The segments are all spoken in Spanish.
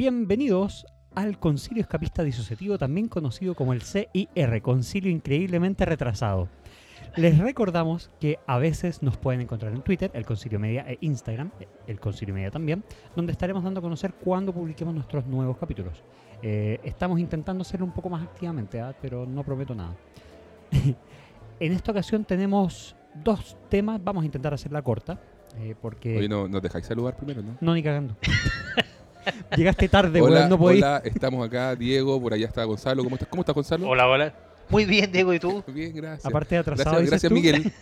Bienvenidos al Concilio Escapista Disociativo, también conocido como el CIR, Concilio Increíblemente Retrasado. Les recordamos que a veces nos pueden encontrar en Twitter, el Concilio Media e Instagram, el Concilio Media también, donde estaremos dando a conocer cuando publiquemos nuestros nuevos capítulos. Eh, estamos intentando hacerlo un poco más activamente, ¿ah? pero no prometo nada. en esta ocasión tenemos dos temas, vamos a intentar hacerla corta, eh, porque... Oye, no, nos dejáis saludar primero, ¿no? No, ni cagando. Llegaste tarde, hola, weón, no podéis. hola, estamos acá, Diego, por allá está Gonzalo. ¿Cómo estás, ¿Cómo estás Gonzalo? Hola, hola. Muy bien, Diego, ¿y tú? Bien, gracias. Aparte de atrasado, gracias, dices gracias tú. Miguel.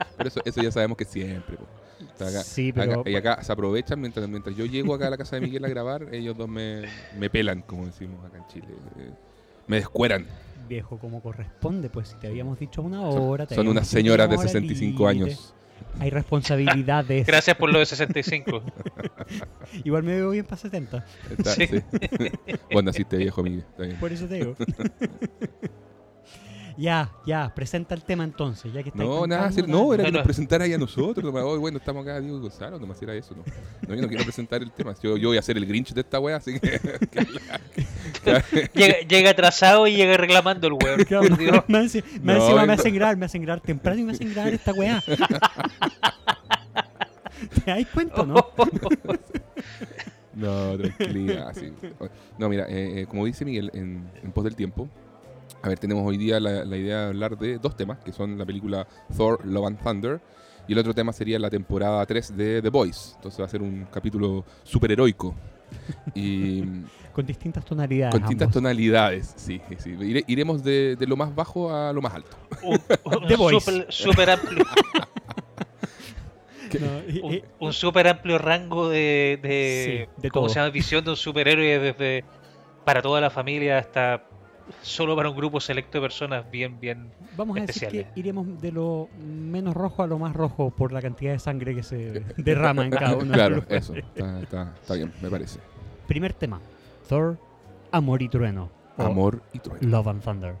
pero eso, eso ya sabemos que siempre. acá- Sí, pero- acá- y acá se aprovechan mientras, mientras yo llego acá a la casa de Miguel a grabar, ellos dos me, me pelan, como decimos acá en Chile. Eh, Me descueran. Viejo, como corresponde, pues si te habíamos dicho una Son- hora. te Son habíamos unas señoras de hora 65 límite. años. Hay responsabilidades. Gracias por lo de 65. Igual me veo bien para 70. Está- Sí. sí. Vos naciste viejo, bien. Por eso te digo. Ya, ya, presenta el tema entonces, ya que estáis No, nada, no, era que No, nos no. presentara ahí a nosotros. nomás, "Oye, bueno, estamos acá, Diego Gonzalo, nomás era eso. No, no yo no quiero presentar el tema. Yo, yo voy a ser el Grinch de esta wea, así que. que- Llega, llega atrasado y llega reclamando el weón. Claro, No, me no. hacen grabar, me hacen grabar temprano y me hacen grabar esta weá. ¿Te dais cuenta, no? No, tranquilidad. sí. No, mira, eh, eh, como dice Miguel en, en pos del tiempo, a ver, tenemos hoy día la, la idea de hablar de dos temas, que son la película Thor, Love and Thunder, y el otro tema sería la temporada 3 de The Boys. Entonces va a ser un capítulo superheroico. Y Con distintas tonalidades. con distintas ambos. tonalidades, sí, sí, sí. Ire- iremos de, de lo más bajo a lo más alto. Un, un The Voice. super, super amplio, No, y- un, un super amplio rango de, de, Sí, de ¿cómo se llama? Visión de un superhéroe desde para toda la familia hasta solo para un grupo selecto de personas bien, bien. Vamos a decir que iremos de lo menos rojo a lo más rojo por la cantidad de sangre que se derrama en cada uno. de claro, los eso. Está, está- está bien, me parece. Primer tema: Thor, Amor y Trueno. Amor y trueno. Love and Thunder.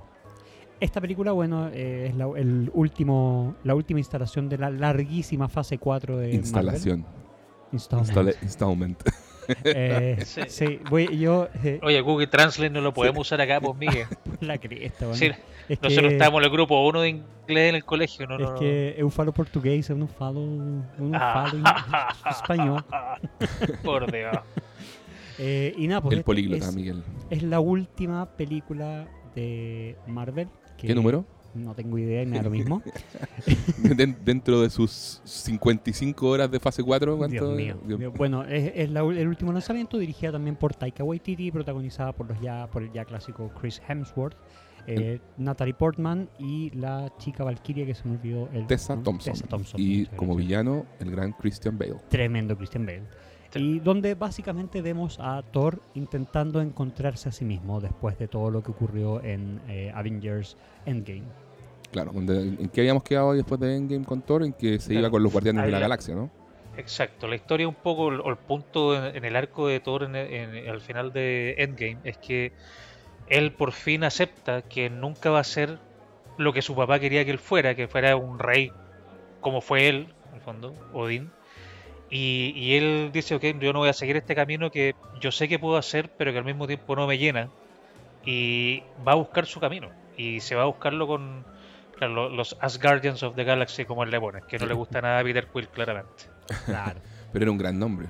Esta película, bueno, eh, es la, el último, la última instalación de la larguísima fase 4 de Instalación. Marvel. Installment. Installment. Eh, Sí. sí, voy, yo eh, Oye, Google Translate no lo podemos usar acá, pues Miguel. la cresta, bueno. Sí, es nosotros que, estábamos en el grupo uno de inglés en el colegio, no, no, es no. que eu falo portugués, eu não falo, eu não Ah. falo español. Por Dios. Eh, y nada, pues El este políglota, es, Miguel. es la última película de Marvel. que ¿Qué número? No tengo idea y me da lo mismo. Den- dentro de sus 55 horas de fase 4, ¿cuánto? Dios mío. Dios- Bueno, es, es la ul- el último lanzamiento, dirigida también por Taika Waititi, protagonizada por los ya por el ya clásico Chris Hemsworth, eh, Natalie Portman y la chica Valkyria que se me olvidó el Tessa ¿no? Thompson. Tessa Thompson, Y como villano, el gran Christian Bale. tremendo Christian Bale. Y donde básicamente vemos a Thor intentando encontrarse a sí mismo después de todo lo que ocurrió en eh, Avengers Endgame. Claro, donde- ¿en qué habíamos quedado después de Endgame con Thor? En que se Claro. iba con los Guardianes de la Galaxia, ¿no? Exacto, la historia un poco, el, o el punto en, en el arco de Thor en, en- al final de Endgame es que él por fin acepta que nunca va a ser lo que su papá quería que él fuera, que fuera un rey como fue él, en el fondo, Odín. Y, y él dice, ok, yo no voy a seguir este camino que yo sé que puedo hacer, pero que al mismo tiempo no me llena. Y va a buscar su camino. Y se va a buscarlo con claro, lo- los Asgardians of the Galaxy, como él le pone, que no le gusta nada a Peter Quill, claramente. Claro. Pero era un gran nombre.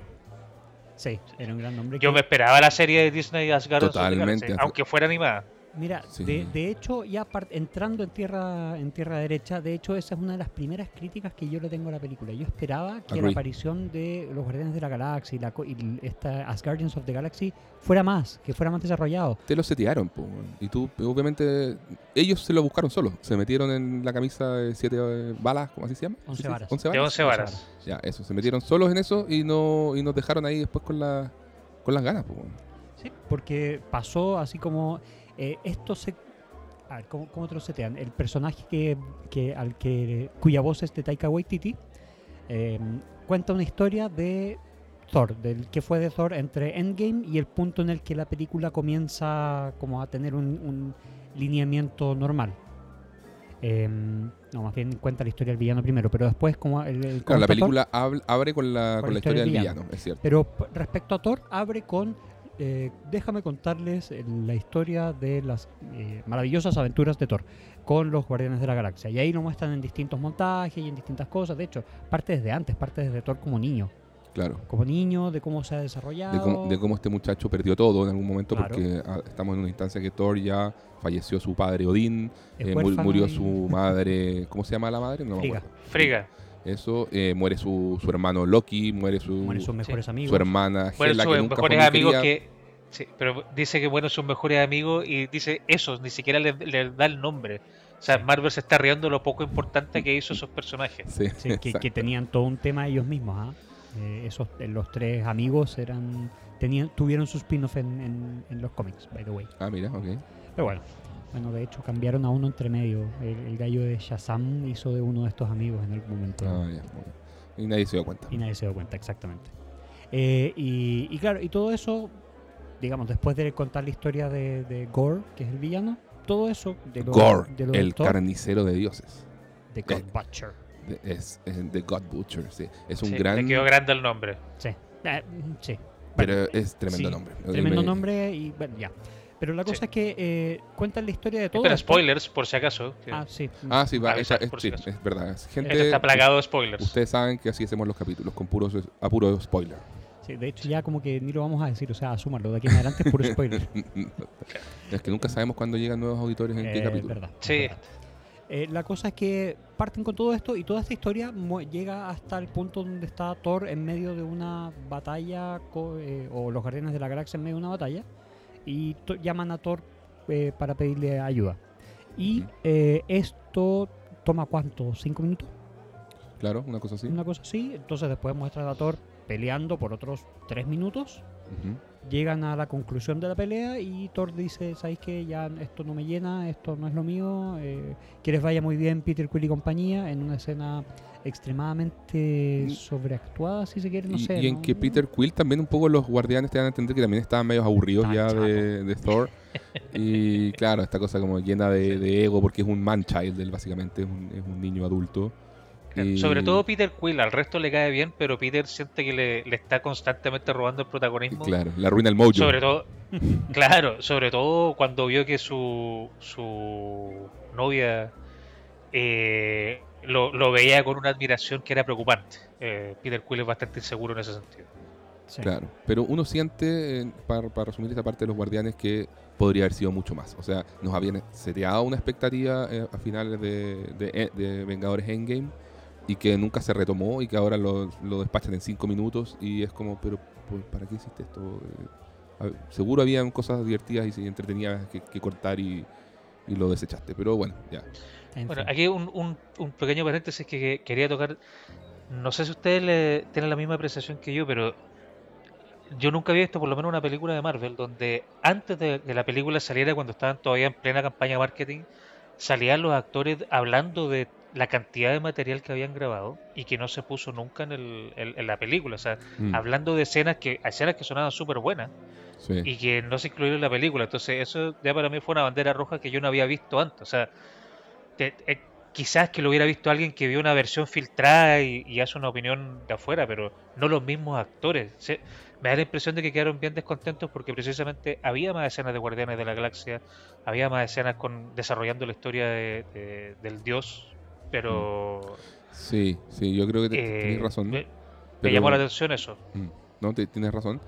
sí, era un gran nombre. Yo que- me esperaba la serie de Disney Asgardians of the Totalmente. Galaxy, aunque fuera animada. Mira, Sí. de, de hecho, ya entrando en tierra en tierra derecha, de hecho esa es una de las primeras críticas que yo le tengo a la película. Yo esperaba que la aparición de los Guardianes de la Galaxia y, la, co- y esta Asgardians of the Galaxy fuera más, que fuera más desarrollado. Te lo setearon, po, y tú, obviamente, ellos se lo buscaron solos. Se metieron en la camisa de siete eh, balas, ¿cómo así se llama? Once ¿Sí? varas. ¿Once De varas? 11 varas. Ya, eso. Se metieron solos en eso y no y nos dejaron ahí después con, la, con las ganas, po. Sí, porque pasó así como eh, esto se ¿cómo, cómo te lo setean? El personaje que, que al que cuya voz es de Taika Waititi eh, cuenta una historia de Thor, del que fue de Thor entre Endgame y el punto en el que la película comienza como a tener un, un lineamiento normal. em, no, más bien cuenta la historia del villano primero, pero después como el, el- Claro, la Thor, película habl- abre con la, Con con la historia del villano, es cierto. Pero respecto a Thor, abre con. Eh, déjame contarles eh, la historia de las eh, maravillosas aventuras de Thor con los Guardianes de la Galaxia. Y ahí lo muestran en distintos montajes y en distintas cosas. De hecho, parte desde antes, parte desde Thor como niño. Claro. Como niño, de cómo se ha desarrollado. De cómo, de cómo este muchacho perdió todo en algún momento Claro. porque ah, estamos en una instancia que Thor ya falleció su padre Odín, eh, murió su madre, ¿cómo se llama la madre? No me Frigga. acuerdo. Friga. Eso, eh, muere su, su hermano Loki, muere su, Mueren sus mejores amigos. su hermana Bueno, Hela, sus que nunca fue mejores amigos que. Sí, pero dice que bueno, sus mejores amigos y dice esos, ni siquiera le, le da el nombre. O sea, Marvel se está riendo lo poco importante que hizo esos personajes. Sí, Sí, que tenían todo un tema ellos mismos. ¿ah? Eh, esos, eh, los tres amigos eran tenían tuvieron su spin-off en, en- en los cómics, by the way. Ah, mira, ok. Pero bueno, bueno, de hecho cambiaron a uno entre medio. El, el gallo de Shazam hizo de uno de estos amigos en algún momento. Ah, ya. Y nadie se dio cuenta. Y nadie se dio cuenta, exactamente. Eh, y, y claro, y todo eso, digamos, después de contar la historia de, de Gore, que es el villano, todo eso de lo, Gore, de lo el carnicero de dioses. de God Butcher. De- Es, es The God Butcher, sí. Es un Sí, gran... Le quedó grande el nombre. Sí, Eh, sí. Pero Bueno, es tremendo sí, nombre. Tremendo Me- nombre y bueno, ya. Pero la cosa Sí. es que eh, cuentan la historia de todo. Esto. spoilers, por si acaso. Ah, sí. Ah, sí, va, Avisar, esa- es, por sí, es verdad. Esto Gente, está plagado de spoilers. ustedes saben que así hacemos los capítulos, con puros, a puro spoiler. Sí, de hecho, ya como que ni lo vamos a decir, o sea, asúmalo. De aquí en adelante es puro spoiler. es que nunca sabemos cuándo llegan nuevos auditores en qué Eh, capítulo. verdad, es Sí. verdad. Eh, la cosa es que parten con todo esto y toda esta historia llega hasta el punto donde está Thor en medio de una batalla, eh, o los Guardianes de la Galaxia en medio de una batalla, y llaman a Thor eh, para pedirle ayuda. Y eh, esto toma cuánto, cinco minutos, Claro, una cosa así. una cosa así. Entonces después muestran a Thor peleando por otros tres minutos. Llegan a la conclusión de la pelea y Thor dice, ¿sabéis qué? Ya esto no me llena, esto no es lo mío. Eh, que les vaya muy bien Peter Quill y compañía en una escena extremadamente Mm. sobreactuada, si se quiere, no y, sé. y en ¿no? que Peter Quill también un poco los guardianes te dan a entender que también estaban medio aburridos Tan ya de, de Thor. y claro, esta cosa como llena de, de ego porque es un man-child, él básicamente es un, es un niño adulto. Y- Sobre todo Peter Quill, al resto le cae bien, pero Peter siente que le, le está constantemente robando el protagonismo. Claro, la arruina el mojo. Sobre todo, claro, sobre todo cuando vio que su, su novia eh, lo, lo veía con una admiración que era preocupante. Eh, Peter Quill es bastante inseguro en ese sentido. Sí. Claro, pero uno siente, eh, para, para resumir esta parte de los guardianes, que podría haber sido mucho más. O sea, nos habían seteado una expectativa eh, a finales de, de- de Vengadores Endgame y que nunca se retomó y que ahora lo, lo despachan en cinco minutos y es como, pero ¿por- ¿para qué hiciste esto? Eh, seguro habían cosas divertidas y entretenidas que, que cortar y, y lo desechaste, pero bueno, ya. En Bueno, aquí un, un, un pequeño paréntesis que, que quería tocar. No sé si ustedes le, tienen la misma apreciación que yo, pero yo nunca había visto por lo menos una película de Marvel donde antes de que la película saliera, cuando estaban todavía en plena campaña de marketing, salían los actores hablando de la cantidad de material que habían grabado y que no se puso nunca en, el, en, en la película. O sea, Mm, hablando de escenas que escenas que sonaban súper buenas sí. y que no se incluyeron en la película. Entonces, eso ya para mí fue una bandera roja que yo no había visto antes. O sea, te- quizás que lo hubiera visto alguien que vio una versión filtrada y, y hace una opinión de afuera, pero no los mismos actores. Se- me da la impresión de que quedaron bien descontentos porque precisamente había más escenas de Guardianes de la Galaxia, había más escenas con desarrollando la historia de- de- del dios, pero Sí, sí, yo creo que te- eh, tenés razón. me, llamó la atención eso. Mm, No, te- tienes razón.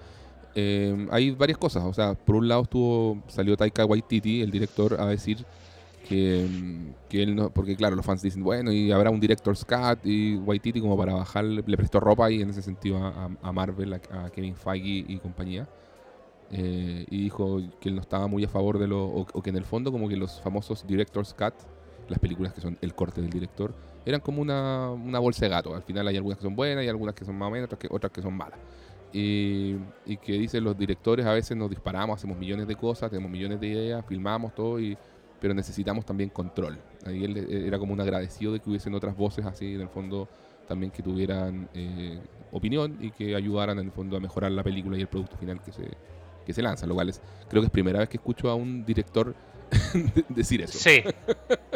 Eh, hay varias cosas. O sea, por un lado estuvo salió Taika Waititi, el director, a decir que, mm, que él no. Porque, claro, los fans dicen, bueno, y habrá un director's cut. Y Waititi, como para bajar, le prestó ropa y en ese sentido a, a- a Marvel, a, a Kevin Feige y compañía. Eh, y dijo que él no estaba muy a favor de lo. O, o que en el fondo, como que los famosos director's cut, las películas que son el corte del director, eran como una, una bolsa de gato. Al final hay algunas que son buenas y algunas que son más o menos, otras que, otras que son malas. Y, y que dicen los directores a veces nos disparamos, hacemos millones de cosas, tenemos millones de ideas, filmamos todo, y, pero necesitamos también control. Ahí él eh, era como un agradecido de que hubiesen otras voces así, en el fondo también que tuvieran eh, opinión y que ayudaran en el fondo a mejorar la película y el producto final que se, que se lanza, lo cual es, creo que es primera vez que escucho a un director decir eso. Sí.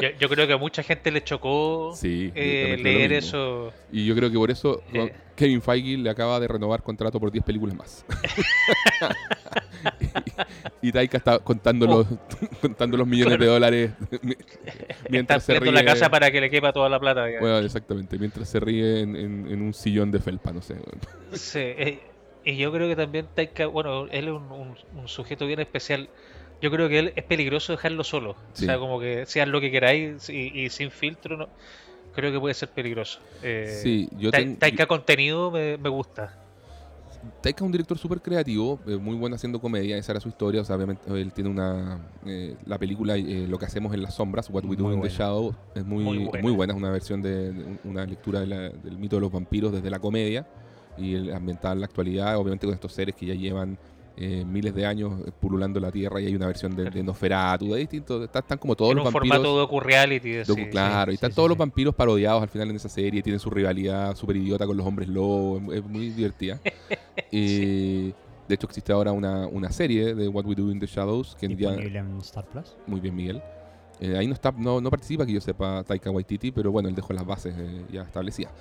Yo, yo creo que a mucha gente le chocó Sí, eh, leer eso. Y yo creo que por eso Eh. Kevin Feige le acaba de renovar contrato por 10 películas más. y, y Taika está contando, Oh. los, contando los millones de dólares Está mientras se ríe. la casa para que le quepa toda la plata. digamos. Bueno, exactamente, mientras se ríe en, en- en un sillón de felpa, no sé. Sí, eh, y yo creo que también Taika, bueno, él es un, un- un sujeto bien especial. Yo creo que él es peligroso dejarlo solo. Sí. O sea, como que sean lo que queráis y, y sin filtro, no, creo que puede ser peligroso. Eh, Sí, yo Ta- ten- Taika contenido me, me gusta. Taika es un director súper creativo, eh, muy bueno haciendo comedia, esa era su historia, o sea, obviamente él tiene una... eh, la película eh, Lo que hacemos en las sombras, What We Do Muy in the. Shadow, es muy, Muy buena. es una versión de, de un- una lectura de la- del mito de los vampiros desde la comedia y el, ambientada en la actualidad, obviamente con estos seres que ya llevan eh, miles de años eh, pululando la Tierra y hay una versión de, de Nosferatu, de distintos, están, están como todos en los un vampiros... formato docu-reality. Docu- sí, sí. claro, y sí, están sí, todos sí. los vampiros parodiados al final en esa serie, tienen su rivalidad súper idiota con los hombres lobos, es, es muy divertida. Y de hecho existe ahora una, una serie de What We Do in the Shadows, que ya, en Star Plus. muy bien Miguel. Eh, ahí no está, no, no participa que yo sepa Taika Waititi, pero bueno, él dejó las bases eh, ya establecidas.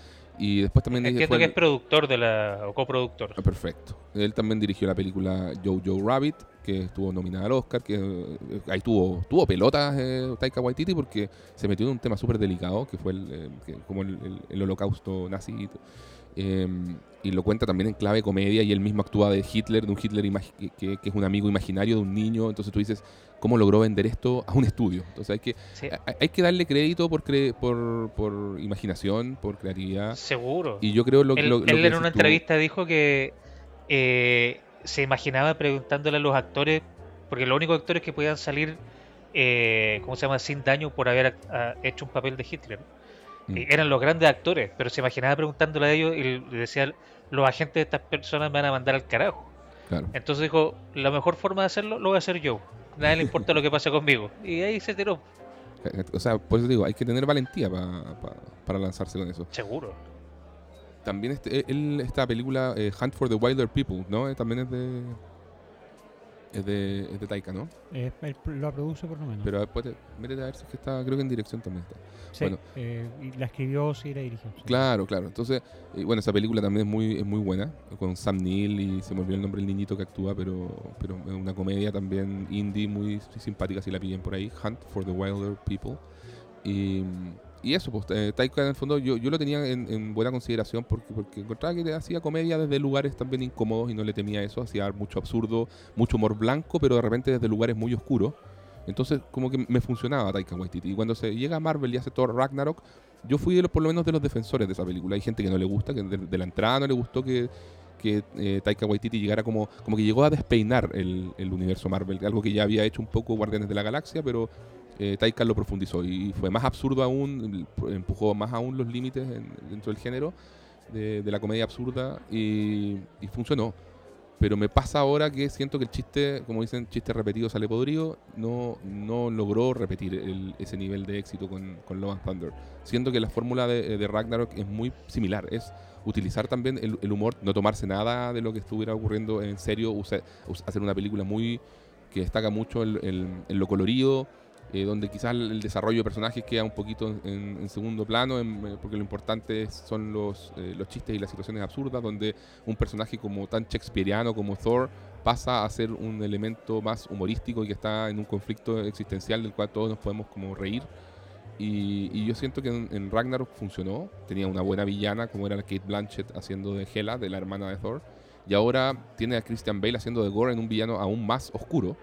Y después también Entiendo que el- es productor de la, o coproductor. Ah, Perfecto. Él también dirigió la película Jojo Rabbit, que estuvo nominada al Oscar, que eh, ahí tuvo, tuvo pelotas eh, Taika Waititi porque se metió en un tema súper delicado, que fue el, eh, que- como el, el- el holocausto nazi. Eh, y lo cuenta también en clave comedia y él mismo actúa de Hitler, de un Hitler que, es un amigo imaginario de un niño. Entonces tú dices, ¿cómo logró vender esto a un estudio? Entonces hay que, Sí, hay, hay que darle crédito por, cre- por, por imaginación, por creatividad. seguro. Y yo creo lo, él lo- lo él que en una tú- entrevista dijo que eh, se imaginaba preguntándole a los actores, porque los únicos actores que podían salir, eh, ¿cómo se llama?, sin daño por haber ah, hecho un papel de Hitler. Mm. Eh, eran los grandes actores, pero se imaginaba preguntándole a ellos y le decía, los agentes de estas personas me van a mandar al carajo. Claro. Entonces dijo, la mejor forma de hacerlo lo voy a hacer yo. Nadie le importa lo que pase conmigo. Y ahí se tiró, O sea, por eso digo, hay que tener valentía pa- pa- para lanzarse con eso. seguro. También este, él, esta película eh, Hunt for the Wilder People, ¿no? Eh, también es de, es de. es de Taika, ¿no? Eh, él lo produce por lo menos. Pero después, te- métete a ver si es que está. Creo que en dirección también está. sí, bueno. eh, y la escribió, sí, la dirigió. sí. Claro, claro. Entonces, eh, bueno, esa película también es muy, es muy buena. Con Sam Neill y se me olvidó el nombre del niñito que actúa, pero, pero es una comedia también indie muy simpática si la pillen por ahí. Hunt for the Wilder People. Y, y eso, pues eh, Taika en el fondo yo, yo lo tenía en, en buena consideración porque, porque encontraba que hacía comedia desde lugares también incómodos y no le temía eso. Hacía mucho absurdo, mucho humor blanco, pero de repente desde lugares muy oscuros. Entonces, como que me funcionaba Taika Waititi. Y cuando se llega a Marvel y hace Thor Ragnarok, yo fui de por lo menos de los defensores de esa película. Hay gente que no le gusta, que de, de la entrada no le gustó que, que eh, Taika Waititi llegara como, como que llegó a despeinar el, el universo Marvel, algo que ya había hecho un poco Guardianes de la Galaxia, pero eh, Taika lo profundizó y fue más absurdo aún, empujó más aún los límites en- dentro del género de, la comedia absurda y, funcionó. Pero me pasa ahora que siento que el chiste, como dicen, chiste repetido sale podrido, no, no logró repetir ese nivel de éxito con, con Love and Thunder. Siento que la fórmula de, Ragnarok es muy similar, es utilizar también el, humor, no tomarse nada de lo que estuviera ocurriendo en serio, hacer una película muy que destaca mucho en lo colorido, eh, donde quizás el, desarrollo de personajes queda un poquito en, en segundo plano, en- eh, porque lo importante son los, eh, los chistes y las situaciones absurdas, donde un personaje como tan shakespeariano como Thor pasa a ser un elemento más humorístico y que está en un conflicto existencial del cual todos nos podemos como reír. Y, y yo siento que en, en Ragnarok funcionó, tenía una buena villana como era Kate Blanchett haciendo de Hela, de la hermana de Thor, y ahora tiene a Christian Bale haciendo de Gore en un villano aún más oscuro.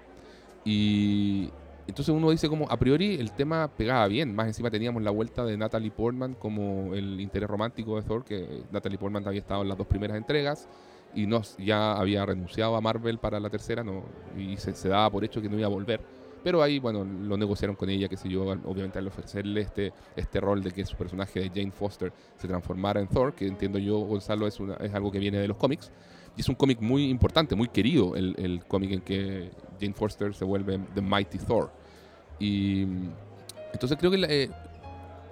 Y entonces uno dice como a priori el tema pegaba bien, más encima teníamos la vuelta de Natalie Portman como el interés romántico de Thor, que Natalie Portman había estado en las dos primeras entregas y no, ya había renunciado a Marvel para la tercera no, y se, se daba por hecho que no iba a volver. Pero ahí, bueno, lo negociaron con ella, qué sé yo, obviamente al ofrecerle este, este rol de que su personaje de Jane Foster se transformara en Thor, que entiendo yo, Gonzalo, es, una, es algo que viene de los cómics. Y es un cómic muy importante, muy querido, el, el cómic en que Jane Foster se vuelve The Mighty Thor. Y entonces creo que eh,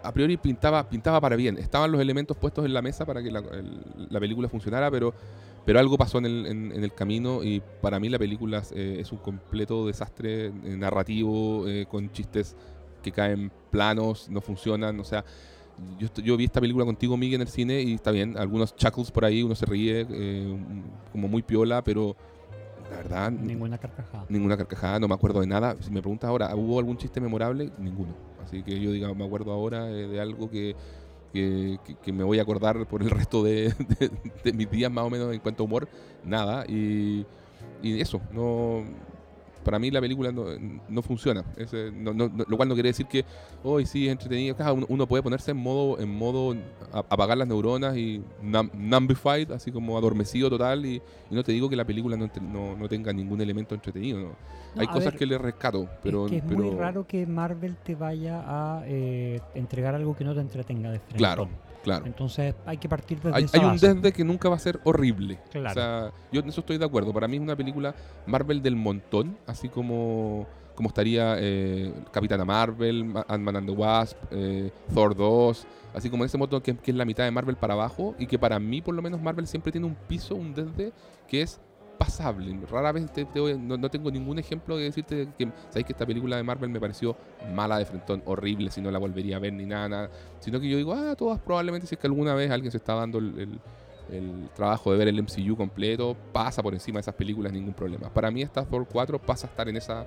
a priori pintaba, pintaba para bien. Estaban los elementos puestos en la mesa para que la, la película funcionara, pero, Pero algo pasó en el, en, el camino y para mí la película eh, es un completo desastre eh, narrativo, con chistes que caen planos, no funcionan, o sea... Yo, yo vi esta película contigo, Miguel, en el cine y está bien, algunos chuckles por ahí, uno se ríe eh, como muy piola, pero la verdad, Ninguna carcajada. ninguna carcajada, no me acuerdo de nada. Si me preguntas ahora, ¿hubo algún chiste memorable? Ninguno. Así que yo diga, me acuerdo ahora eh, de algo que, que, que- que me voy a acordar por el resto de, de- de mis días más o menos en cuanto a humor, nada. Y, y eso, no para mí la película no, no funciona. Es, eh, no- no- lo cual no quiere decir que hoy sí es entretenido. Claro, uno, uno puede ponerse en modo, en modo a- apagar las neuronas y num- numbified, así como adormecido total. Y, y no te digo que la película no, entre- no, no tenga ningún elemento entretenido. Hay cosas ver, que le rescato, pero. es que es pero- muy raro que Marvel te vaya a eh, entregar algo que no te entretenga de frente. Claro, claro. Entonces hay que partir desde Hay, esa hay un base. desde que nunca va a ser horrible. Claro. O sea, yo en eso estoy de acuerdo. Para mí es una película Marvel del montón, así como, como estaría eh, Capitana Marvel, Ma- Ant-Man and the Wasp, eh, Thor 2, así como en ese montón que, que es la mitad de Marvel para abajo y que para mí por lo menos Marvel siempre tiene un piso, un desde que es pasable. Rara vez te- te no, tengo ningún ejemplo de decirte que sabéis que esta película de Marvel me pareció mala de frentón, horrible, si no la volvería a ver ni nada, nada. Sino que yo digo, ah, todas probablemente si es que alguna vez alguien se está dando el trabajo de ver el MCU completo, pasa por encima de esas películas, ningún problema. Para mí esta Thor 4 pasa a estar en esa,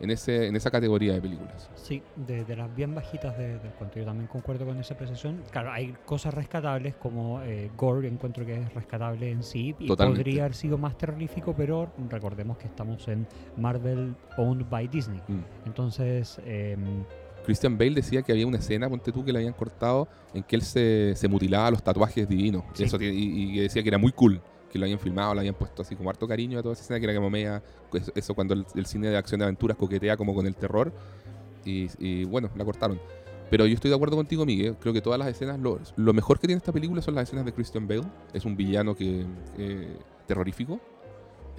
en ese, en esa categoría de películas. Sí, de, de las bien bajitas de- del cuento. Yo también concuerdo con esa apreciación. Claro, hay cosas rescatables como eh, Gore, encuentro que es rescatable en sí. Y Totalmente. podría haber sido más terrorífico, pero recordemos que estamos en Marvel owned by Disney. Mm. Entonces, em, Christian Bale decía que había una escena, ponte tú, que le habían cortado en que él se, se mutilaba los tatuajes divinos. Sí. Eso, y, y decía que era muy cool, que lo habían filmado, le habían puesto así como harto cariño a toda esa escena, que era como media. Eso, eso cuando el, cine de acción de aventuras coquetea como con el terror. Y, bueno, la cortaron. Pero yo estoy de acuerdo contigo, Miguel. Creo que todas las escenas, lo, lo mejor que tiene esta película son las escenas de Christian Bale. Es un villano que eh, terrorífico.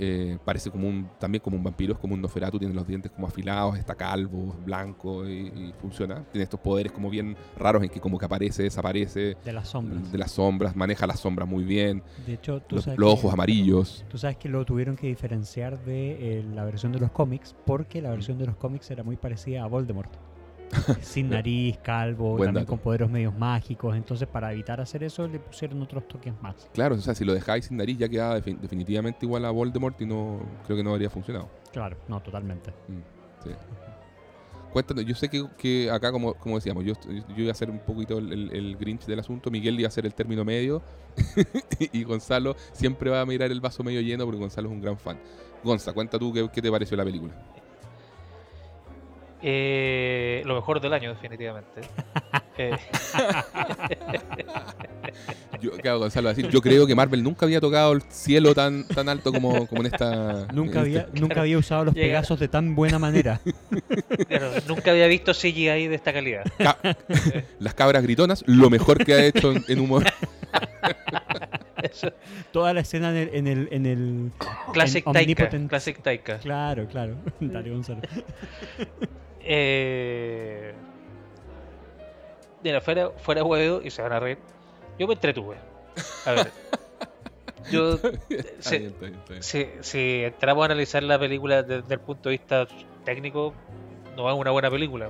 Eh, parece como un, también como un vampiro, es como un Noferatu, tiene los dientes como afilados, está calvo, es blanco y, y funciona. Tiene estos poderes como bien raros en que como que aparece, desaparece de las sombras. de las sombras, maneja las sombras muy bien, De hecho, tú los, sabes los que- ojos amarillos. Tú sabes que lo tuvieron que diferenciar de eh, la versión de los cómics porque la versión de los cómics era muy parecida a Voldemort. Sin nariz, calvo, Buen también dato. con poderes medios mágicos. Entonces, para evitar hacer eso, le pusieron otros toques más. Claro, o sea, si lo dejáis sin nariz ya queda defi- definitivamente igual a Voldemort y no creo que no habría funcionado. Claro, no, totalmente. Sí. Cuéntanos, yo sé que, que acá, como, como decíamos, yo, yo iba a hacer un poquito el, el- el Grinch del asunto, Miguel iba a hacer el término medio y Gonzalo siempre va a mirar el vaso medio lleno porque Gonzalo es un gran fan. Gonza, cuenta tú qué, qué te pareció la película. Eh, lo mejor del año, definitivamente. Eh, Yo, claro, Gonzalo decir, yo creo que Marvel nunca había tocado el cielo tan, tan alto como, como en esta... Nunca en había, este- nunca había usado los Llega- Pegasos de tan buena manera. claro, nunca había visto CGI de esta calidad. Ca- Las cabras gritonas, lo mejor que ha hecho en, en humor. Eso, Toda la escena en el. En el, en el Classic en Taika. Classic Taika. Claro, claro. Dale, Gonzalo. Eh, mira, fuera, fuera huevo y se van a reír. Yo me entretuve. A ver. Yo. Está se- bien, está bien, está bien. si, si entramos a analizar la película desde el punto de vista técnico, no es una buena película.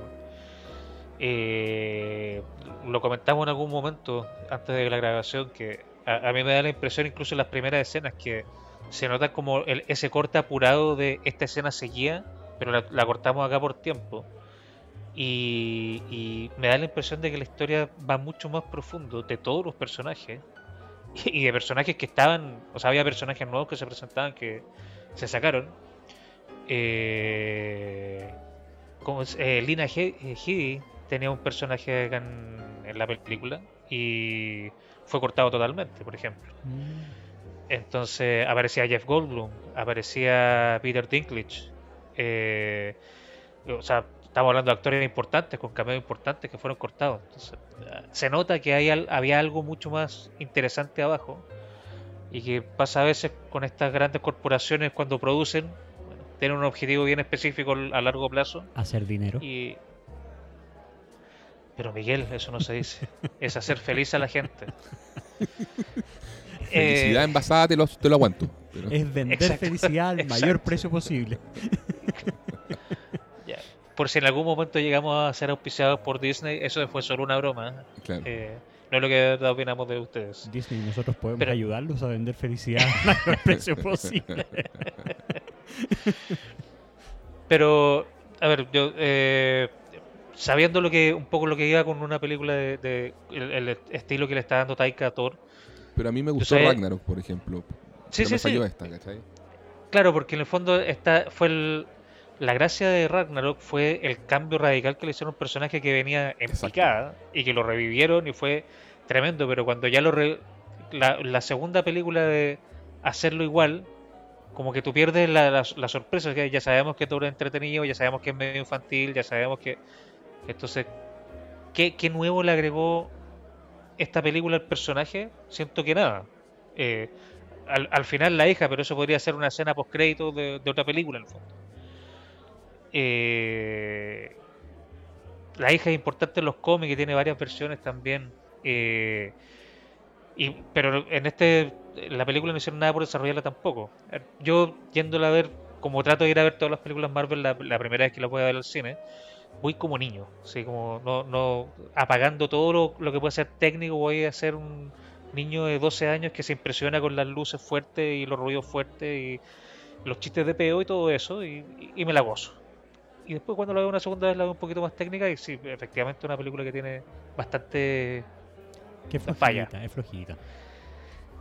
Eh, lo comentamos en algún momento antes de la grabación que a, a mí me da la impresión, incluso en las primeras escenas, que se nota como el- ese corte apurado de esta escena seguía, pero la, la cortamos acá por tiempo. Y, y me da la impresión de que la historia va mucho más profundo de todos los personajes y de personajes que estaban, o sea, había personajes nuevos que se presentaban que se sacaron. Eh, como eh, Lina eh, Headey tenía un personaje acá en, en la película y fue cortado totalmente, por ejemplo. Entonces aparecía Jeff Goldblum, aparecía Peter Dinklage. Eh, o sea, estamos hablando de actores importantes, con cameos importantes que fueron cortados. Entonces, eh, se nota que hay, había algo mucho más interesante abajo. Y que pasa a veces con estas grandes corporaciones cuando producen, bueno, tienen un objetivo bien específico a largo plazo. Hacer dinero. Y... Pero Miguel, eso no se dice. Es hacer feliz a la gente. Felicidad envasada te lo, te lo aguanto. pero- Es vender Exacto, felicidad al mayor precio posible. Ya. Por si en algún momento llegamos a ser auspiciados por Disney, eso fue solo una broma. claro. eh, no es lo que de verdad opinamos de ustedes. Disney, nosotros podemos Pero- ayudarlos a vender felicidad al mayor precio posible. Pero, a ver, yo eh, sabiendo lo que un poco lo que iba con una película de, de- el, el estilo que le está dando Taika a Thor, Pero a mí me gustó sabes- Ragnarok, por ejemplo. Sí, pero sí, me sí. falló esta, ¿cachai? Claro, porque en el fondo está, fue el- la gracia de Ragnarok fue el cambio radical que le hicieron a un personaje que venía en Exacto. picada y que lo revivieron y fue tremendo, pero cuando ya lo re- la, la segunda película de hacerlo igual, como que tú pierdes la, la- la sorpresa, que ya sabemos que todo es entretenido, ya sabemos que es medio infantil, ya sabemos que... Entonces, ¿qué, qué nuevo le agregó esta película al personaje? Siento que nada. Eh, al, al final la hija, pero eso podría ser una escena post crédito de, de otra película en el fondo. Eh, la hija es importante en los cómics tiene varias versiones también. eh, y, pero en este la película no hicieron nada por desarrollarla tampoco. Yo yéndola a ver, como trato de ir a ver todas las películas Marvel la, la primera vez que la voy a ver al cine, voy como niño, así como no, no apagando todo lo, lo que puede ser técnico, voy a ser un niño de 12 años que se impresiona con las luces fuertes y los ruidos fuertes y los chistes de peo y todo eso y, y- me la gozo. Y después cuando la veo una segunda vez la veo un poquito más técnica y sí, efectivamente una película que tiene bastante... Que es Falla. flojita, es flojita.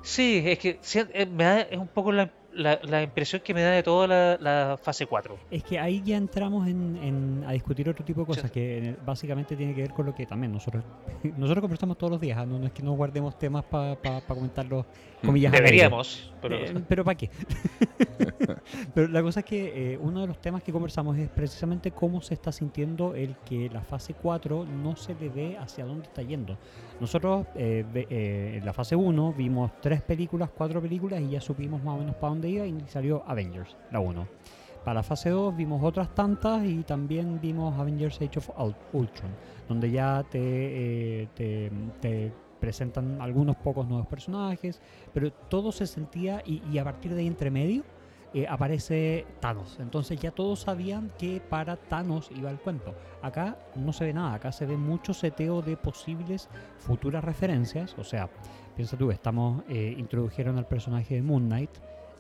Sí, es que sí, eh, me da, es un poco la, la- la impresión que me da de toda la, la fase 4. Es que ahí ya entramos en, en- a discutir otro tipo de cosas Sí. que eh, básicamente tiene que ver con lo que también nosotros nosotros conversamos todos los días, ¿ah? no, no es que nos guardemos temas para comentarlos comillas al aire. Deberíamos, pero... Eh, pero ¿para qué? pero la cosa es que eh, uno de los temas que conversamos es precisamente cómo se está sintiendo el que la fase 4 no se le ve hacia dónde está yendo. Nosotros eh, ve- eh, en la fase 1 vimos tres películas, cuatro películas y ya supimos más o menos para dónde iba y salió Avengers, la 1. Para la fase 2 vimos otras tantas y también vimos Avengers Age of Ul- Ultron, donde ya te, eh, te, te presentan algunos pocos nuevos personajes, pero todo se sentía y, y a partir de ahí entre medio eh, aparece Thanos. Entonces ya todos sabían que para Thanos iba el cuento. Acá no se ve nada, acá se ve mucho seteo de posibles futuras referencias. O sea, piensa tú, estamos, eh, introdujeron al personaje de Moon Knight.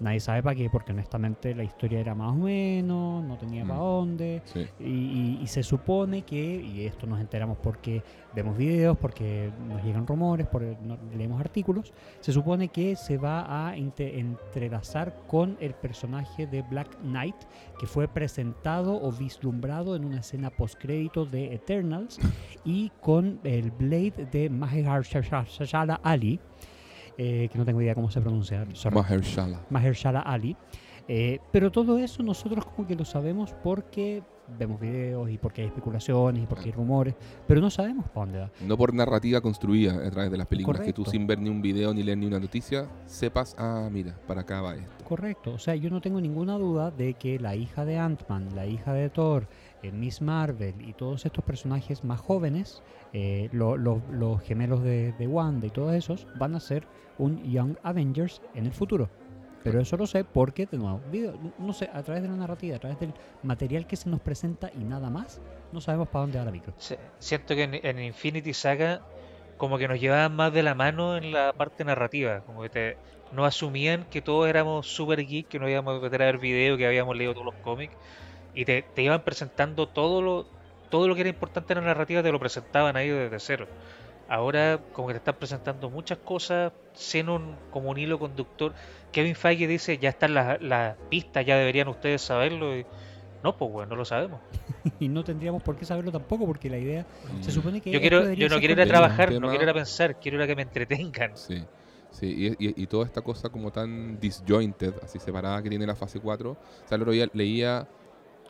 Nadie sabe para qué, porque honestamente la historia era más o menos, no tenía Mm. para dónde. Sí. Y, y- y se supone que, y esto nos enteramos porque vemos videos, porque nos llegan rumores, porque no- leemos artículos, se supone que se va a entrelazar con el personaje de Black Knight, que fue presentado o vislumbrado en una escena postcrédito de Eternals, y con el Blade de Mahershala Ali, eh, que no tengo idea cómo se pronuncia. sorry. Mahershala. Mahershala Ali. Eh, pero todo eso nosotros como que lo sabemos porque vemos videos y porque hay especulaciones y porque hay rumores, pero no sabemos para dónde va. No por narrativa construida a través de las películas, que tú sin ver ni un video ni leer ni una noticia, sepas, ah, mira, para acá va esto. Correcto, o sea, yo no tengo ninguna duda de que la hija de Ant-Man, la hija de Thor, Miss Marvel y todos estos personajes más jóvenes, eh, lo- lo- los gemelos de, de Wanda y todos esos, van a ser un Young Avengers en el futuro. Pero eso lo sé porque, de nuevo, video, no sé, a través de la narrativa, a través del material que se nos presenta y nada más, no sabemos para dónde va la micro. Sí, Siento que en, en Infinity Saga como que nos llevaban más de la mano en la parte narrativa, como que te, no asumían que todos éramos super geek, que no íbamos a ver video, que habíamos leído todos los cómics, y te, te iban presentando todo lo, todo lo que era importante en la narrativa, te lo presentaban ahí desde cero. Ahora como que te están presentando muchas cosas sin un, como un hilo conductor. Kevin Feige dice, ya están las, las pistas, ya deberían ustedes saberlo. Y, no, pues bueno, no lo sabemos. y no tendríamos por qué saberlo tampoco porque la idea se supone que... Yo quiero, yo no quiero ir a trabajar, tema- no quiero ir a pensar, quiero ir a que me entretengan. Sí, sí, y, y- y toda esta cosa como tan disjointed, así separada que tiene la fase 4. O sea, el otro día leía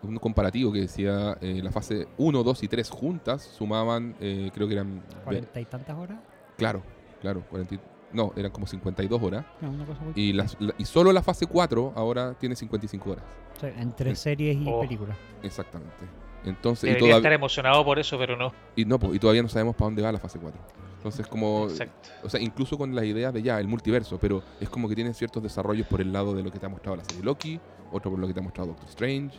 un comparativo que decía eh, la fase 1, 2 y 3 juntas sumaban, eh, creo que eran... ¿Cuarenta y tantas horas? Claro, claro, 40 y- no, eran como 52 horas. No, una cosa muy- Y, las- la- y solo la fase 4 ahora tiene 55 horas. Sí, entre series y Oh. películas. Exactamente. Entonces, y, Debería estar emocionado por eso, pero no. y, no, y todavía no sabemos para dónde va la fase 4. Entonces, como. Exacto. O sea, incluso con las ideas de ya, el multiverso, pero es como que tiene ciertos desarrollos por el lado de lo que te ha mostrado la serie Loki, otro por lo que te ha mostrado Doctor Strange,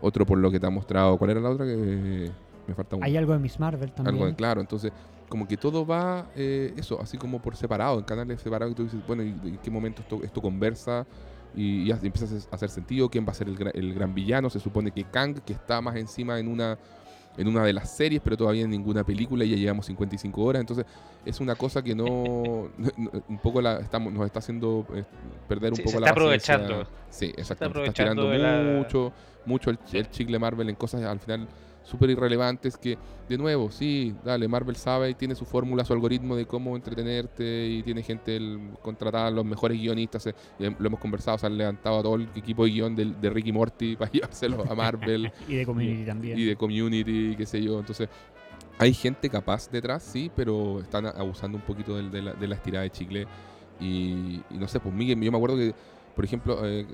otro por lo que te ha mostrado. ¿Cuál era la otra? Que me falta una. Hay algo de Miss Marvel también. Algo de claro, entonces como que todo va eh, eso, así como por separado, en canales separados, y tú dices, bueno, ¿y en qué momento esto, esto conversa? Y, y empieza a hacer sentido, quién va a ser el, gra- el gran villano, se supone que Kang, que está más encima en una en una de las series, pero todavía en ninguna película y ya llevamos 55 horas, entonces es una cosa que no, no- un poco la estamos nos está haciendo eh, perder un Sí, poco se la está aprovechando. Sí, exacto, está, aprovechando tirando de la- mucho, mucho el, el chicle Marvel en cosas al final súper irrelevantes que, de nuevo, sí, dale, Marvel sabe y tiene su fórmula, su algoritmo de cómo entretenerte y tiene gente el, contratada, los mejores guionistas, eh, y lo hemos conversado, se han levantado a todo el equipo de guion del- de, Ricky Morty para llevárselo a Marvel Y de Community también. y de Community, qué sé yo, entonces... Hay gente capaz detrás, sí, pero están abusando un poquito de, la, de la estirada de chicle. Y, y no sé, pues Miguel, yo me acuerdo que, por ejemplo, eh,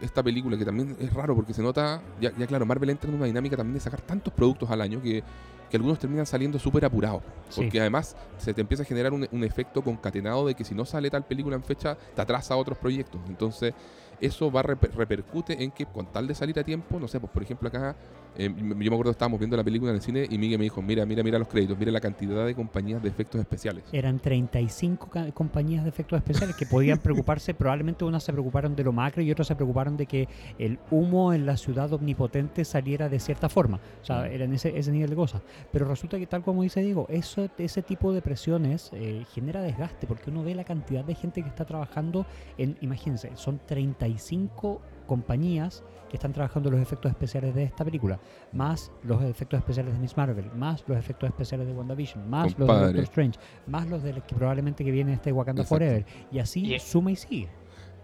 esta película que también es raro porque se nota, ya, ya claro, Marvel entra en una dinámica también de sacar tantos productos al año que, que algunos terminan saliendo súper apurados. Sí. Porque además se te empieza a generar un, un efecto concatenado de que si no sale tal película en fecha, te atrasa a otros proyectos. Entonces, eso va reper- repercute en que con tal de salir a tiempo, no sé, pues por ejemplo acá, eh, yo me acuerdo que estábamos viendo la película en el cine y Miguel me dijo, mira, mira, mira los créditos, mira la cantidad de compañías de efectos especiales. Eran 35 ca- compañías de efectos especiales que podían preocuparse, probablemente unas se preocuparon de lo macro y otras se preocuparon de que el humo en la ciudad omnipotente saliera de cierta forma. O sea, eran ese, ese nivel de cosas. Pero resulta que tal como dice Diego, eso, ese tipo de presiones eh, genera desgaste porque uno ve la cantidad de gente que está trabajando en, imagínense, son 35 compañías que están trabajando los efectos especiales de esta película, más los efectos especiales de Miss Marvel, más los efectos especiales de WandaVision, más los de. Doctor Strange, más los del que probablemente que viene este Wakanda Exacto. Forever. Y así Y- suma y sigue.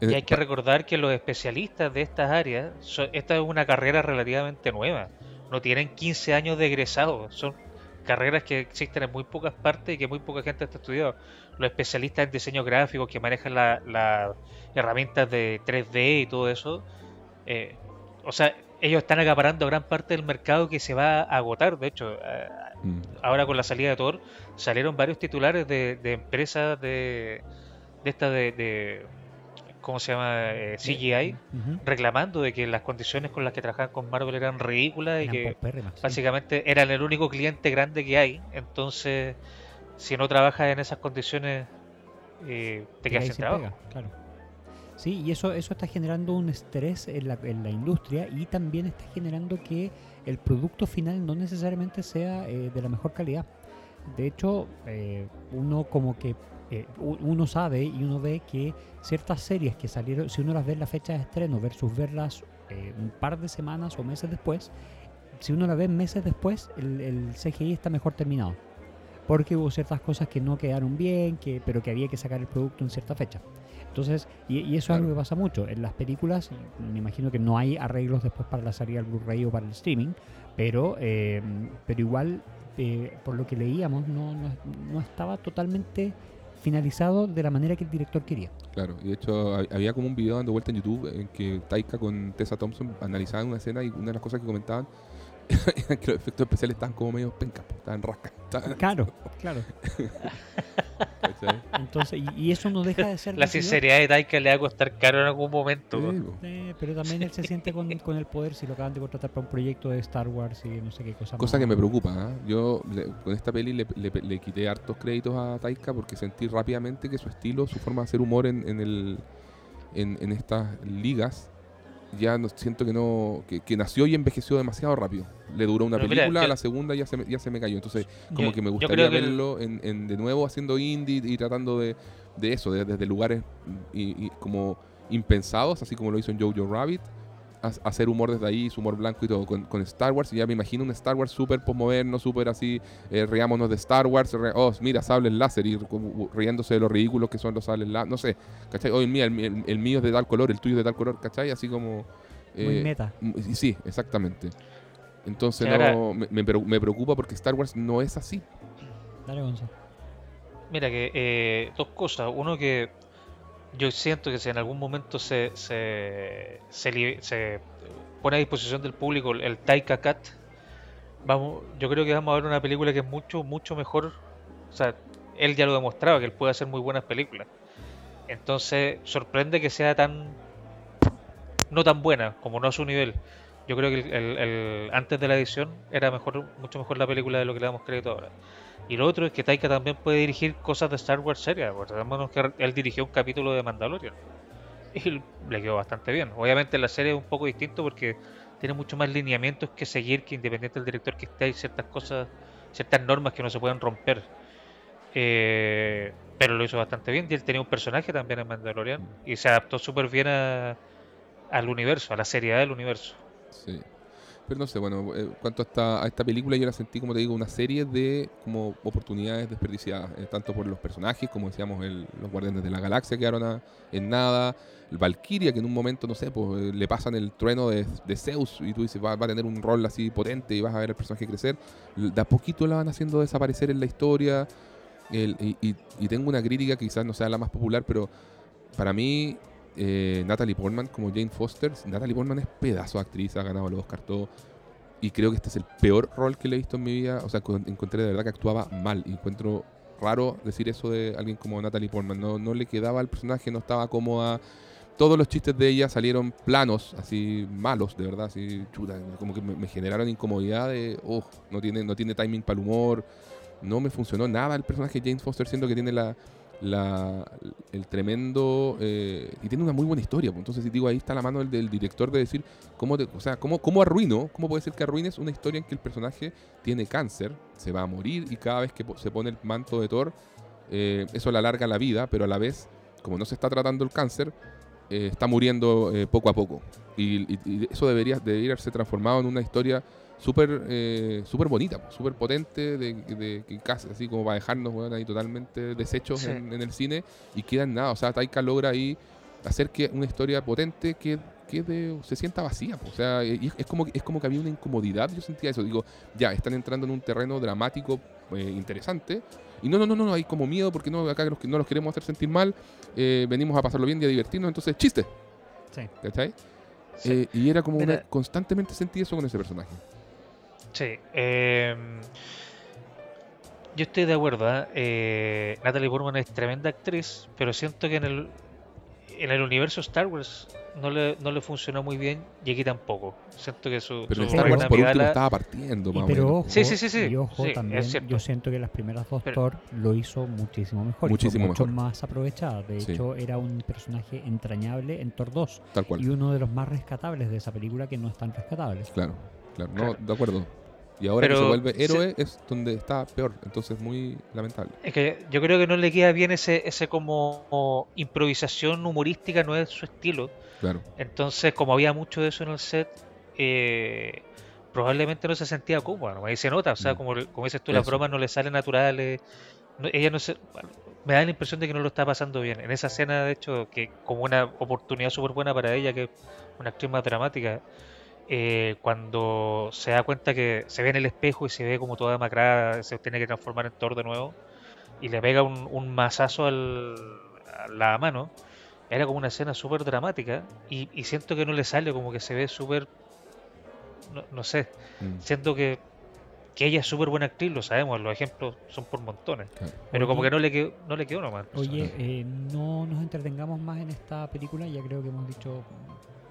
Y Eh, hay que recordar que los especialistas de estas áreas, so- esta es una carrera relativamente nueva. No tienen 15 años de egresados. Son carreras que existen en muy pocas partes y que muy poca gente está estudiando. Los especialistas en diseño gráfico que manejan las herramientas de 3D y todo eso. eh, o sea, ellos están acaparando gran parte del mercado que se va a agotar. De hecho, eh, mm, ahora con la salida de Thor salieron varios titulares de, de empresas de, de esta de, de- ¿cómo se llama? Eh, CGI Ujú. reclamando de que las condiciones con las que trabajaban con Marvel eran ridículas y que sí. básicamente eran el único cliente grande que hay. Entonces, si no trabajas en esas condiciones, eh, te quedas sin trabajo. pega, claro. Sí, y eso, eso está generando un estrés en la, en la industria y también está generando que el producto final no necesariamente sea eh, de la mejor calidad. De hecho, eh, uno como que eh, uno sabe y uno ve que ciertas series que salieron, si uno las ve en la fecha de estreno versus verlas eh, un par de semanas o meses después, si uno la ve meses después, el, el CGI está mejor terminado. Porque hubo ciertas cosas que no quedaron bien, que, pero que había que sacar el producto en cierta fecha. Entonces, y, y eso es algo Claro. que pasa mucho. En las películas, me imagino que no hay arreglos después para la salida del Blu-ray o para el streaming, pero, eh, pero igual, eh, por lo que leíamos, no, no, no estaba totalmente finalizado de la manera que el director quería. Claro, y de hecho hab- había como un video dando vuelta en YouTube en que Taika con Tessa Thompson analizaban una escena y una de las cosas que comentaban que los efectos especiales estaban como medio pencas, estaban rascas. estaban- Claro, claro. Entonces, y, y eso no deja de ser La sinceridad de Taika le va a costar caro en algún momento. Pero también él se siente con, con el poder si lo acaban de contratar para un proyecto de Star Wars y no sé qué cosa Cosa más. que me preocupa, ¿ah? yo le- con esta peli le, le- le quité hartos créditos a Taika porque sentí rápidamente que su estilo, su forma de hacer humor en, en el, en, en estas ligas, ya no, siento que no que, que nació y envejeció demasiado rápido. Le duró una Pero mira, película, yo- a la segunda ya se me, ya se me cayó. Entonces, como Yo- que me gustaría verlo en, en- de nuevo haciendo indie y tratando de, de eso, de- desde lugares y, y como impensados, así como lo hizo en Jojo Rabbit, a- hacer humor desde ahí, su humor blanco y todo, con, con Star Wars. Y ya me imagino un Star Wars súper postmoderno, súper así, eh, riámonos de Star Wars, re- oh, mira, sables láser, y como riéndose de lo ridículos que son los sables láser, no sé, ¿cachai? Oye, mira, el, el- el mío es de tal color, el tuyo es de tal color, ¿cachai? Así como... Muy eh, meta. Mm, y Sí, exactamente. Entonces no, me preocupa porque Star Wars no es así. Dale, Gonzalo. Mira que eh, dos cosas. Uno que yo siento que si en algún momento se, se, pone a disposición del público el, Taika Cat, vamos, yo creo que vamos a ver una película que es mucho, mucho mejor. O sea, él ya lo demostraba, que él puede hacer muy buenas películas. Entonces, sorprende que sea tan. no tan buena, como no a su nivel. Yo creo que antes de la edición era mejor, mucho mejor la película de lo que le damos crédito ahora. Y lo otro es que Taika también puede dirigir cosas de Star Wars serias. Recordemos que él dirigió un capítulo de Mandalorian. Y le quedó bastante bien. Obviamente la serie es un poco distinto porque tiene mucho más lineamientos que seguir que independiente del director que esté hay ciertas cosas, ciertas normas que no se pueden romper. Eh, pero lo hizo bastante bien y él tenía un personaje también en Mandalorian y se adaptó súper bien a- al universo, a la seriedad del universo. Sí. Pero no sé, bueno, eh, cuanto a esta, a esta película, yo la sentí, como te digo, una serie de como oportunidades desperdiciadas, eh, tanto por los personajes, como decíamos, el- los Guardianes de la Galaxia quedaron a- en nada, el Valkyria, que en un momento, no sé, pues eh, le pasan el trueno de, de Zeus y tú dices, va, va a tener un rol así potente y vas a ver al personaje crecer, de a poquito la van haciendo desaparecer en la historia, y, tengo una crítica quizás no sea la más popular, pero para mí eh, Natalie Portman como Jane Foster. Natalie Portman es pedazo de actriz, ha ganado los Oscar todo. Y creo que este es el peor rol que le he visto en mi vida. O sea, con- encontré de verdad que actuaba mal. Y encuentro raro decir eso de alguien como Natalie Portman. No, no le quedaba al personaje, no estaba cómoda. Todos los chistes de ella salieron planos, así malos, de verdad, así chuta, como que me, me generaron incomodidad de, oh, no tiene, no tiene timing para el humor, no me funcionó nada el personaje de James Foster, siendo que tiene la, la, el tremendo eh, y tiene una muy buena historia. pues. Entonces, digo, ahí está la mano del, director de decir cómo, te- o sea, cómo, cómo arruino, cómo puede ser que arruines una historia en que el personaje tiene cáncer, se va a morir y cada vez que se pone el manto de Thor, eh, eso le alarga la vida, pero a la vez, como no se está tratando el cáncer, eh, está muriendo eh, poco a poco. Y eso debería, debería haberse transformado en una historia súper eh, súper bonita, súper potente, de, de- que casi así como para dejarnos ahí totalmente deshechos Sí. en, en el cine y queda en nada. O sea, Taika logra ahí hacer que una historia potente que, que de- se sienta vacía. O sea, y es, es como, es como que había una incomodidad. Yo sentía eso. Digo, ya, están entrando en un terreno dramático eh, interesante. Y no, no, no, no, hay como miedo porque no, acá los no los queremos hacer sentir mal. eh, venimos a pasarlo bien y a divertirnos. Entonces, chiste. Sí. ¿Cachai? Sí. Eh, y era como una- constantemente sentí eso con ese personaje. Sí, em, yo estoy de acuerdo. ¿ah? Eh, Natalie Portman es tremenda actriz, pero siento que en el, en el universo Star Wars no le, no le funcionó muy bien y aquí tampoco. Siento que su, Pero su Star Wars por último estaba partiendo, más pero menos. ojo, Sí, sí, sí, sí. y ojo Sí, también, yo siento que las primeras dos Pero- Thor lo hizo muchísimo mejor. Muchísimo mucho mejor. más aprovechada. De Sí. hecho, era un personaje entrañable en Thor 2 Tal cual. y uno de los más rescatables de esa película que no es tan rescatable. Claro, claro, no, Claro. de acuerdo. Y ahora que se vuelve se- héroe es donde está peor, entonces muy lamentable. Es que yo creo que no le queda bien ese, ese como improvisación humorística, no es su estilo. Claro, Entonces, como había mucho de eso en el set, eh, probablemente no se sentía cómoda. ¿no? Ahí se nota, o sea, Mm. como, como dices tú, las Eso. bromas no le salen naturales. no- ella no se. bueno, me da la impresión de que no lo está pasando bien. En esa escena, de hecho, que como una oportunidad súper buena para ella, que es una actriz más dramática, eh, cuando se da cuenta que se ve en el espejo y se ve como toda demacrada, se tiene que transformar en Thor de nuevo, y le pega un, un mazazo al, a la mano, era como una escena súper dramática, y, y siento que no le sale, como que se ve súper, no, no sé, mm, siento que, que ella es súper buena actriz, lo sabemos, los ejemplos son por montones, claro. pero como que no le quedó, no le quedó nomás. Oye, eh, no nos entretengamos más en esta película, ya creo que hemos dicho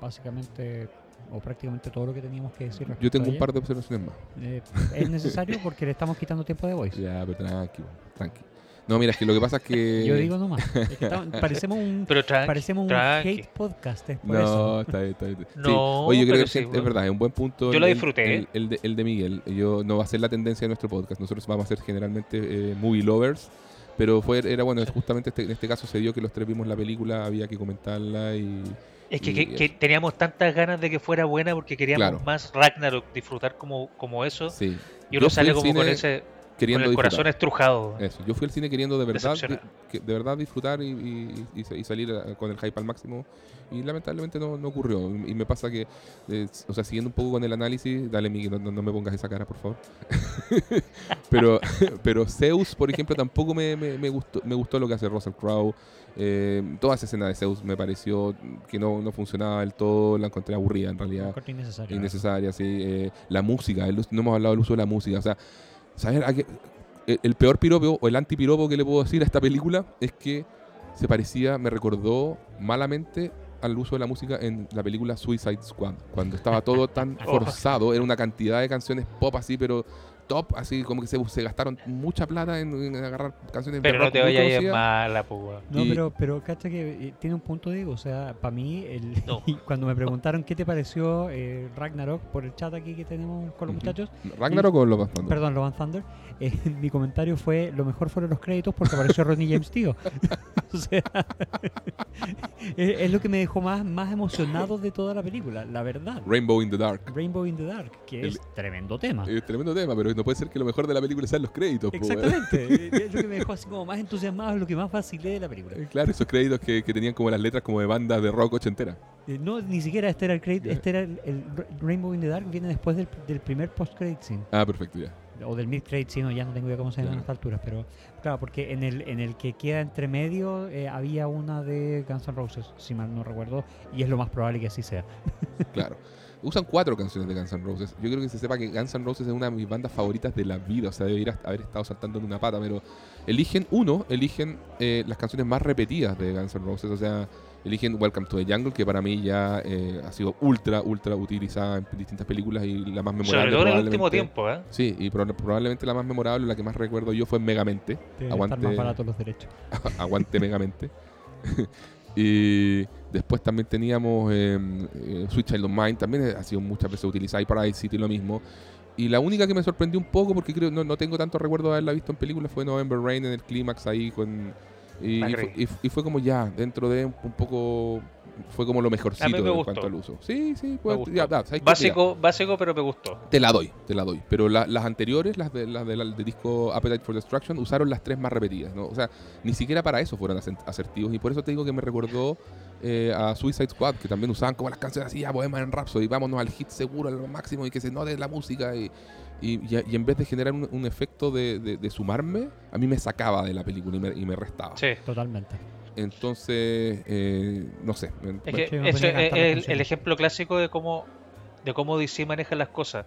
básicamente o prácticamente todo lo que teníamos que decir. Yo tengo un par de observaciones más. Eh, es necesario porque le estamos quitando tiempo de voice. Ya, pero tranqui, tranqui. No, mira, es que lo que pasa es que... Yo digo nomás. es que estamos- parecemos un, pero tranqui, parecemos un hate podcast, es por eso. No, está bien, está bien. Sí, No, Oye, yo creo que sí, es bueno. verdad, es un buen punto. Yo el- lo disfruté. El, el de, el de Miguel. Yo, no va a ser la tendencia de nuestro podcast. Nosotros vamos a ser generalmente eh, movie lovers. Pero fue, era bueno, Sí. justamente este- en este caso se dio que los tres vimos la película, había que comentarla y. Es que, que- que teníamos tantas ganas de que fuera buena porque queríamos Claro. más Ragnarok, disfrutar como, como eso. Sí. Y uno Yo sale al como con ese con Queriendo el corazón estrujado. Eso. Yo fui al cine queriendo de verdad, que- de verdad disfrutar y, y- y- y salir eh, con el hype al máximo. Y lamentablemente no, no ocurrió. Y me pasa que, eh, o sea, siguiendo un poco con el análisis, dale, Miguel, no, no- no me pongas esa cara, por favor. pero, pero Zeus, por ejemplo, tampoco me, me- me gustó, me gustó lo que hace Russell Crowe. Eh, toda esa escena de Zeus me pareció que no, no funcionaba del todo, la encontré aburrida en realidad. Corto innecesario. innecesaria, sí. eh, la música, el no hemos hablado del uso de la música. O sea, qué- el, el peor piropo o el antipiropo que le puedo decir a esta película es que se parecía, me recordó malamente al uso de la música en la película Suicide Squad, cuando estaba todo tan forzado, era una cantidad de canciones pop así, pero top, así como que se, se gastaron mucha plata en, en agarrar canciones de Pero no te vayas a ir mala, pues, weón. No, Y- pero, pero cacha que eh, tiene un punto, Diego. O sea, para mí, el, No. cuando me preguntaron qué te pareció eh, Ragnarok por el chat aquí que tenemos con los muchachos, Ragnarok o lo pasando. perdón, Love and Thunder, eh, mi comentario fue: lo mejor fueron los créditos porque apareció Ronnie James Dio. o sea, es, es lo que me dejó más, más emocionado de toda la película, la verdad. Rainbow in the Dark. Rainbow in the Dark, que El- es tremendo tema. Es tremendo tema, pero no puede ser que lo mejor de la película sean los créditos. weón. Exactamente, es lo que me dejó así como más entusiasmado, es lo que más vacilé de la película. Eh, Claro, esos créditos que, que tenían como las letras como de bandas de rock ochentera. Eh, No, ni siquiera este era el crédito, Ya. este era el, el Ra- Rainbow in the Dark, viene después del, del primer post-credit scene. Ah, perfecto, ya. O del mid-credit scene, o ya no tengo idea cómo se llama Ya. a estas alturas, pero claro, porque en el, en el que queda entre medio eh, había una de Guns N' Roses, si mal no recuerdo, y es lo más probable que así sea. Claro. Usan cuatro canciones de Guns N' Roses. Yo creo que se sepa que Guns N' Roses es una de mis bandas favoritas de la vida. O sea, debe ir a- haber estado saltando en una pata. Pero eligen, uno, eligen eh, las canciones más repetidas de Guns N' Roses. O sea, eligen Welcome to the Jungle, que para mí ya eh, ha sido ultra, ultra utilizada en distintas películas y la más memorable. Sobre todo en el último probablemente- tiempo, ¿eh? Sí, y proba- probablemente la más memorable, la que más recuerdo yo fue Megamente. Deben Aguante. estar más baratos los derechos. Aguante Megamente. y después también teníamos eh, eh, Sweet Child of Mine, también ha sido muchas veces utilizada. Y Paradise City lo mismo. Y la única que me sorprendió un poco, porque creo no, no tengo tanto recuerdo de haberla visto en película, fue November Rain en el clímax ahí con. Y, fue, creí. y- y fue como ya, dentro de un, poco. Fue como lo mejorcito me en cuanto al uso. Sí, sí, pues, Básico, básico, pero me gustó. te la doy, te la doy. Pero la- las anteriores, las de, las de, la- de disco Appetite for Destruction, usaron las tres más repetidas. ¿no? O sea, ni siquiera para eso fueron asertivos. Y por eso te digo que me recordó eh, a Suicide Squad, que también usaban como las canciones así, ya Bohemian Rhapsody, vámonos al hit seguro, al máximo y que se note la música. Y, y, y- y en vez de generar un, un efecto de, de- de sumarme, a mí me sacaba de la película y me, y me restaba. Sí. Totalmente. Entonces, eh, no sé. Es Bueno, que Sí, me ese ponía a es cantar las el, ejemplo clásico de cómo de cómo DC maneja las cosas.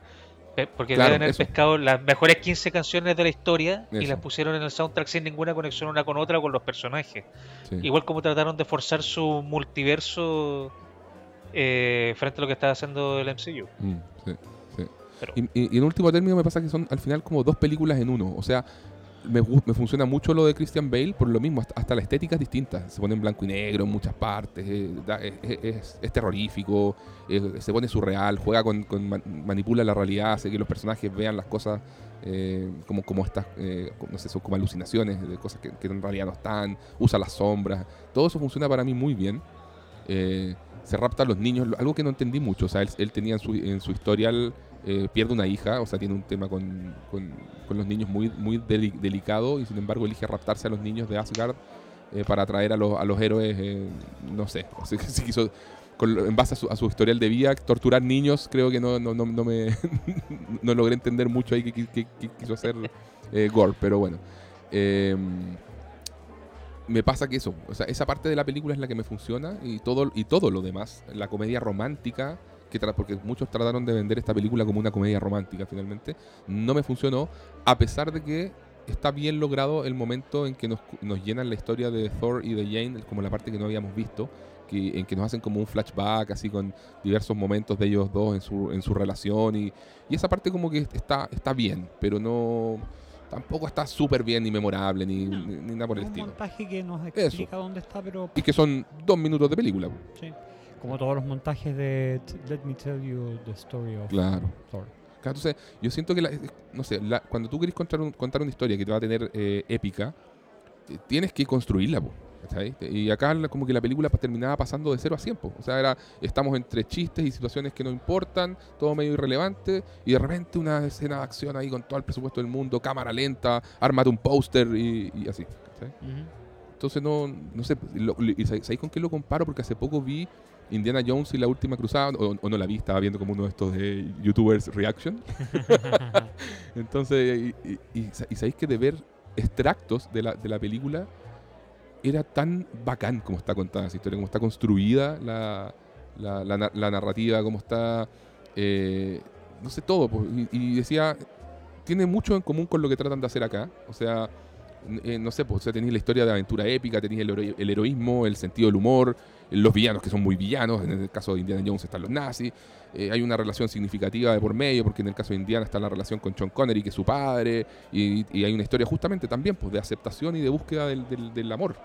Porque Claro, deben haber eso. pescado las mejores 15 canciones de la historia y las pusieron en el soundtrack sin ninguna conexión una con otra o con los personajes. sí. Igual como trataron de forzar su multiverso eh, frente a lo que estaba haciendo el MCU. Mm, sí. Y, en último término me pasa que son al final como dos películas en uno. O sea, me, me funciona mucho lo de Christian Bale por lo mismo. Hasta, hasta la estética es distinta. Se pone en blanco y negro en muchas partes. eh, es, terrorífico. se pone surreal. Juega con, con man- manipula la realidad. Hace que los personajes vean las cosas eh, como, como estas, eh, no sé, son como alucinaciones de cosas que, en realidad no están. Usa las sombras. Todo eso funciona para mí muy bien. Se rapta a los niños, algo que no entendí mucho. O sea, él, él tenía en su, en su historial, eh, pierde una hija, o sea, tiene un tema con, con- los niños muy, muy deli- delicado y sin embargo elige raptarse a los niños de Asgard eh, para atraer a los, a los héroes, eh, no sé, o sea, se quiso, en base a su, a su historial de vida, torturar niños, creo que no, no, no, me no logré entender mucho ahí que, quiso hacer Gore, pero bueno. Em, me pasa que eso, o sea, esa parte de la película es la que me funciona y todo, y todo lo demás, la comedia romántica, que porque muchos trataron de vender esta película como una comedia romántica finalmente, no me funcionó, a pesar de que está bien logrado el momento en que nos, nos llenan la historia de Thor y de Jane, como la parte que no habíamos visto, que, en que nos hacen como un flashback, así con diversos momentos de ellos dos en su, en su relación, y, y esa parte como que está, está bien, pero no... Tampoco está súper bien ni memorable ni, No. ni- ni nada por el un estilo. montaje que nos explica dónde está, pero Y que son dos minutos de película. sí. Como todos los montajes de Let Me Tell You the Story of Claro. Thor. Claro, Entonces, yo siento que, la- no sé, la- cuando tú querés contar, un- contar una historia que te va a tener eh, épica, eh, tienes que construirla, po, ¿cachai? Y acá como que la película terminaba pasando de 0 a 100, po. O sea, era, estamos entre chistes y situaciones que no importan, todo medio irrelevante, y de repente una escena de acción ahí con todo el presupuesto del mundo, cámara lenta, ármate un póster y, y así. Entonces no, no sé, lo- lo- y ¿sabéis sabéis con qué lo comparo? Porque hace poco vi Indiana Jones y la última cruzada, o, o no la vi, estaba viendo como uno de estos de YouTubers Reaction. Entonces, y, y- y sa- y sabéis que de ver extractos de la, de la película era tan bacán como está contada esa historia, como está construida la, la, la na- la narrativa, cómo está, eh, no sé, todo. pues, y, y decía, tiene mucho en común con lo que tratan de hacer acá. O sea, eh, no sé, pues, o tenéis la historia de aventura épica, tenéis el, hero- el heroísmo, el sentido del humor, los villanos que son muy villanos, en el caso de Indiana Jones están los nazis, eh, hay una relación significativa de por medio, porque en el caso de Indiana está la relación con Sean Connery, que es su padre, y, hay una historia justamente también pues, de aceptación y de búsqueda del, del- del amor,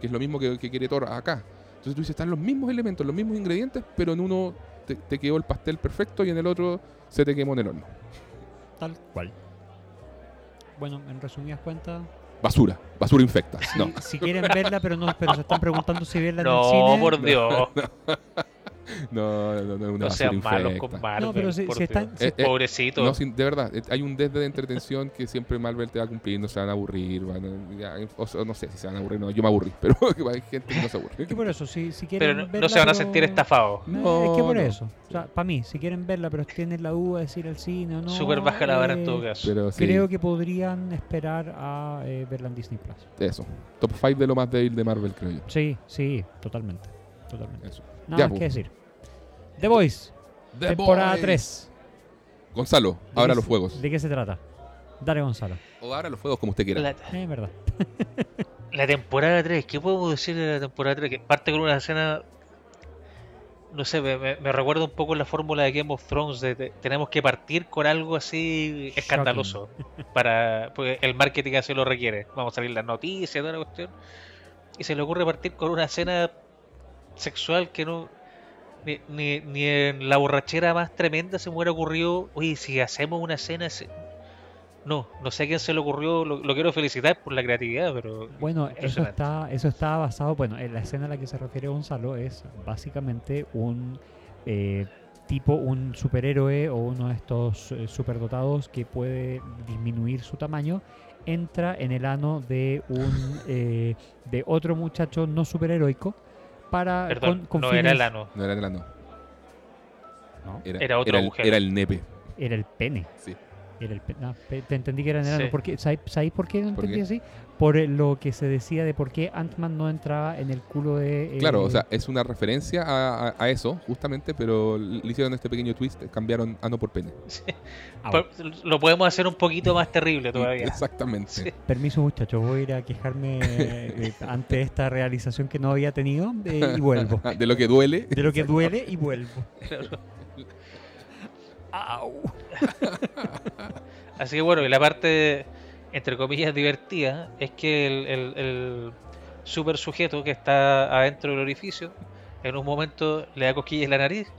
que es lo mismo que, que quiere Thor acá. Entonces tú dices, están los mismos elementos, los mismos ingredientes, pero en uno te, te quedó el pastel perfecto y en el otro se te quemó en el horno. Tal cual. Bueno, en resumidas cuentas, Basura, basura infecta. si, No, si quieren verla, pero no, pero se están preguntando si verla en el No, cine. por Dios. no, no, no, no, una No sean malos infecta. con Marvel. No, pero si- por si están- si- Eh, eh, Pobrecito. No, de verdad, eh, hay un desde de entretención que siempre Marvel te va a cumplir, no se van a aburrir, van a- ya, o no sé si se van a aburrir, no, yo me aburrí, pero hay gente que no se aburre. Que por eso, si, si quieren pero no, no verla, se van a pero- sentir estafados. No, es que por No, no. eso. O sea, para mí, si quieren verla, pero tienen la duda de ir al cine o no. Súper baja la vara en eh, todo caso. Pero sí, Creo que podrían esperar a eh, verla en Disney Plus. eso. Top 5 de lo más débil de Marvel, creo yo. Sí, sí, totalmente. Totalmente. Eso. Nada Ya, más que decir. The Voice, The temporada Boys. 3. Gonzalo, ¿De abra los fuegos. ¿De qué se trata? Dale, Gonzalo. O abra los fuegos como usted quiera. La, Eh, Es verdad. la temporada 3, ¿qué podemos decir de la temporada 3? Que parte con una escena. No sé, me, me- me recuerda un poco la fórmula de Game of Thrones. De, de- tenemos que partir con algo así escandaloso. para Porque el marketing así lo requiere. Vamos a salir las noticias, toda la cuestión. Y se le ocurre partir con una escena sexual que no. Ni, ni, ni en la borrachera más tremenda se me hubiera ocurrido. Oye, si hacemos una escena. se- No, no sé a quién se le ocurrió. Lo, lo quiero felicitar por la creatividad, pero. Bueno, eso está, eso está basado, bueno, en la escena a la que se refiere Gonzalo es básicamente un eh, tipo, un superhéroe o uno de estos eh, superdotados que puede disminuir su tamaño, entra en el ano de un eh, de otro muchacho no superheroico para Perdón, con, con no fines- era el ano. No era el ano. ¿no? Era, Era otro el, agujero. era el nepe. Era el pene. Sí. Era el pe- ah, te entendí que era en el ano. Sí. ¿Por qué? ¿Sabéis sabéis por qué lo ¿Por entendí qué? así? Por eh, lo que se decía de por qué Ant-Man no entraba en el culo de. eh, Claro, o sea, es una referencia a, a- a eso, justamente, pero le hicieron este pequeño twist, cambiaron ano por pene. ah, Por- Lo podemos hacer un poquito más terrible todavía. Exactamente. Sí. Permiso muchachos, voy a ir a quejarme eh, ante esta realización que no había tenido eh, y vuelvo. De lo que duele. De lo que duele y vuelvo. Au. Así que bueno, y la parte, entre comillas, divertida es que el, el- el super sujeto que está adentro del orificio, en un momento le da cosquillas en la nariz,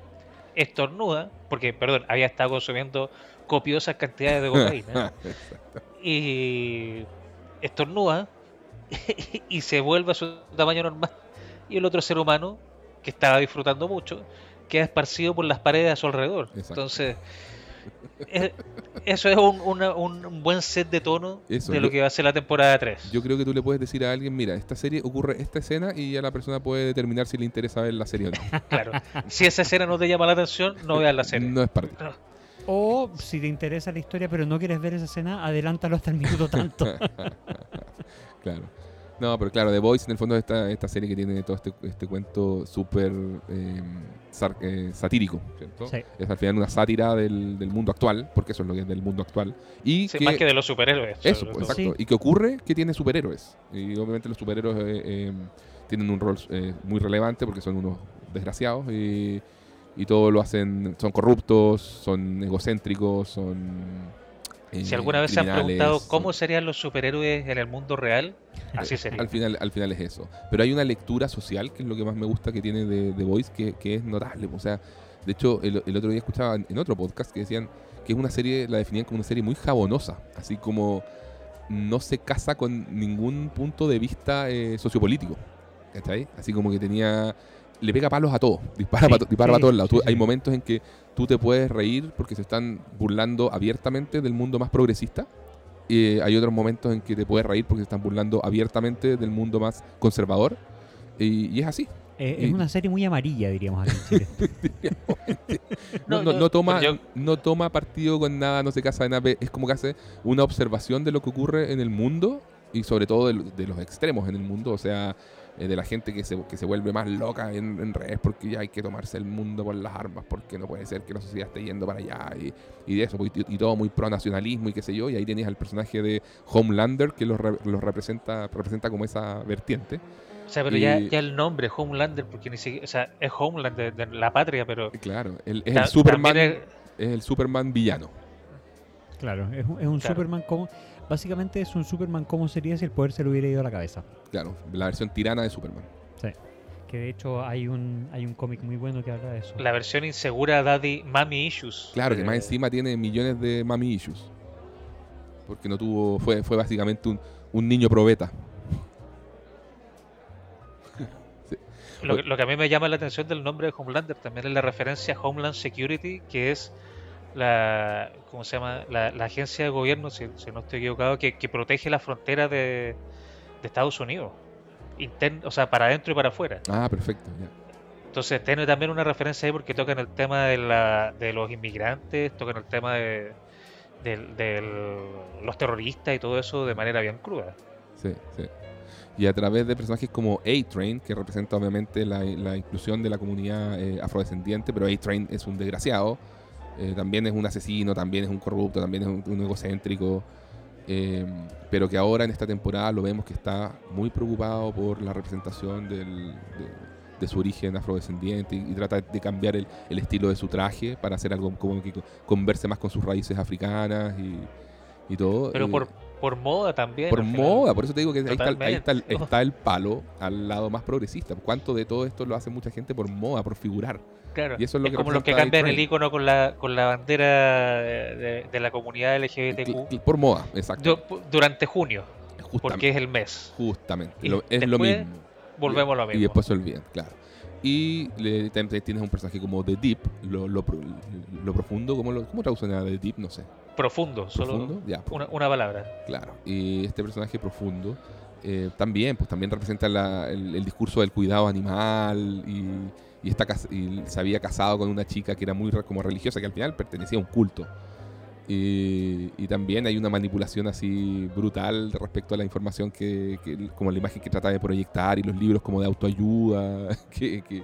estornuda, porque, perdón, había estado consumiendo copiosas cantidades de cocaína, y estornuda y se vuelve a su tamaño normal. Y el otro ser humano, que estaba disfrutando mucho, queda esparcido por las paredes a su alrededor. Exacto. Entonces, es- eso es un, una- un buen set de tono Eso, de lo yo- que va a ser la temporada 3. Yo creo que tú le puedes decir a alguien, mira, esta serie ocurre esta escena y ya la persona puede determinar si le interesa ver la serie o no. Claro. Si esa escena no te llama la atención, no veas la serie. No es parte. O si te interesa la historia pero no quieres ver esa escena, adelántalo hasta el minuto tanto. Claro. No, pero claro, The Voice en el fondo es esta, esta serie que tiene todo este, este cuento súper eh, sar- eh, satírico, ¿cierto? Sí. Es al final una sátira del, del mundo actual, porque eso es lo que es del mundo actual. Y Sí, que, más que de los superhéroes. Eso, pues, exacto. Sí. Y que ocurre que tiene superhéroes. Y obviamente los superhéroes eh, eh, tienen un rol eh, muy relevante porque son unos desgraciados y, y todo lo hacen, son corruptos, son egocéntricos, son... eh, Si alguna vez se han preguntado cómo serían los superhéroes en el mundo real, así sería. Al final, al final es eso. Pero hay una lectura social, que es lo que más me gusta que tiene de The Voice, que, que es notable. O sea, de hecho, el, el otro día escuchaba en, en otro podcast que decían que es una serie, la definían como una serie muy jabonosa. Así como no se casa con ningún punto de vista eh, sociopolítico. ¿Cachai? Así como que tenía. Le pega palos a todo. Dispara Sí, para dispara sí, pa' todos lados. sí. Hay momentos en que tú te puedes reír porque se están burlando abiertamente del mundo más progresista. Y hay otros momentos en que te puedes reír porque se están burlando abiertamente del mundo más conservador. Y, y es así. Eh, Y- es una serie muy amarilla, diríamos aquí en Chile. No, No, no, toma, no toma partido con nada, no se casa de nada. Es como que hace una observación de lo que ocurre en el mundo y sobre todo de, de los extremos en el mundo. O sea, eh, de la gente que se, que se vuelve más loca en, en redes porque ya hay que tomarse el mundo por las armas, porque no puede ser que la sociedad esté yendo para allá y, y de eso, pues, y, y todo muy pro nacionalismo y qué sé yo, y ahí tenías al personaje de Homelander que los, re- los representa, representa como esa vertiente. O sea, pero ya, Y- ya el nombre, Homelander, porque ni siquiera, o sea, es Homeland de, la patria, pero Y Claro, él es el Superman, es, es- el Superman villano. Claro, es, un- es un Claro. Superman como. Básicamente es un Superman como sería si el poder se le hubiera ido a la cabeza. Claro, la versión tirana de Superman. Sí. Que de hecho hay un, hay un cómic muy bueno que habla de eso. la versión insegura Daddy Mami Issues. Claro, que Eh, más encima tiene millones de mami issues. Porque no tuvo, fue, fue básicamente un, un niño probeta. Lo, que- lo que a mí me llama la atención del nombre de Homelander también es la referencia a Homeland Security, que es la, ¿cómo se llama? La, la agencia de gobierno, si, si no estoy equivocado, que, que protege la frontera de, de Estados Unidos. Intern- o sea, para adentro y para afuera. Ah, perfecto, ya. Entonces tiene también una referencia ahí porque tocan el tema de, la, de los inmigrantes, tocan el tema de, del- los terroristas y todo eso de manera bien cruda. Sí, sí. Y a través de personajes como A-Train, que representa obviamente la, la inclusión de la comunidad eh, afrodescendiente, pero A-Train es un desgraciado, eh, también es un asesino, también es un corrupto, también es un, un egocéntrico, eh, pero que ahora en esta temporada lo vemos que está muy preocupado por la representación del- de, de su origen afrodescendiente y, y trata de cambiar el, el estilo de su traje para hacer algo como que converse más con sus raíces africanas y, y todo. Pero eh, por, por moda también. por final. moda, por eso te digo que ahí está, el- ahí está el, Totalmente. está el palo al lado más progresista. ¿Cuánto de todo esto lo hace mucha gente por moda, por figurar? Claro. Y eso es lo que como los que cambian el icono con la, con la bandera de, la comunidad LGBTQ Por moda, exacto. du- durante junio, porque es el mes. justamente. y Lo- es lo después mismo. Volvemos a lo mismo. Y después se olvidan, claro. Y le, también tienes un personaje como The Deep, lo, lo, lo profundo, ¿cómo, lo, ¿cómo traducen a The Deep? No sé. Profundo, solo. Ya, una, una palabra. Claro, y este personaje profundo eh, también, pues también representa la- el, el discurso del cuidado animal y, y está y se había casado con una chica que era muy como religiosa, que al final pertenecía a un culto. Y, y también hay una manipulación así brutal respecto a la información que, que- como la imagen que trata de proyectar y los libros como de autoayuda que, que,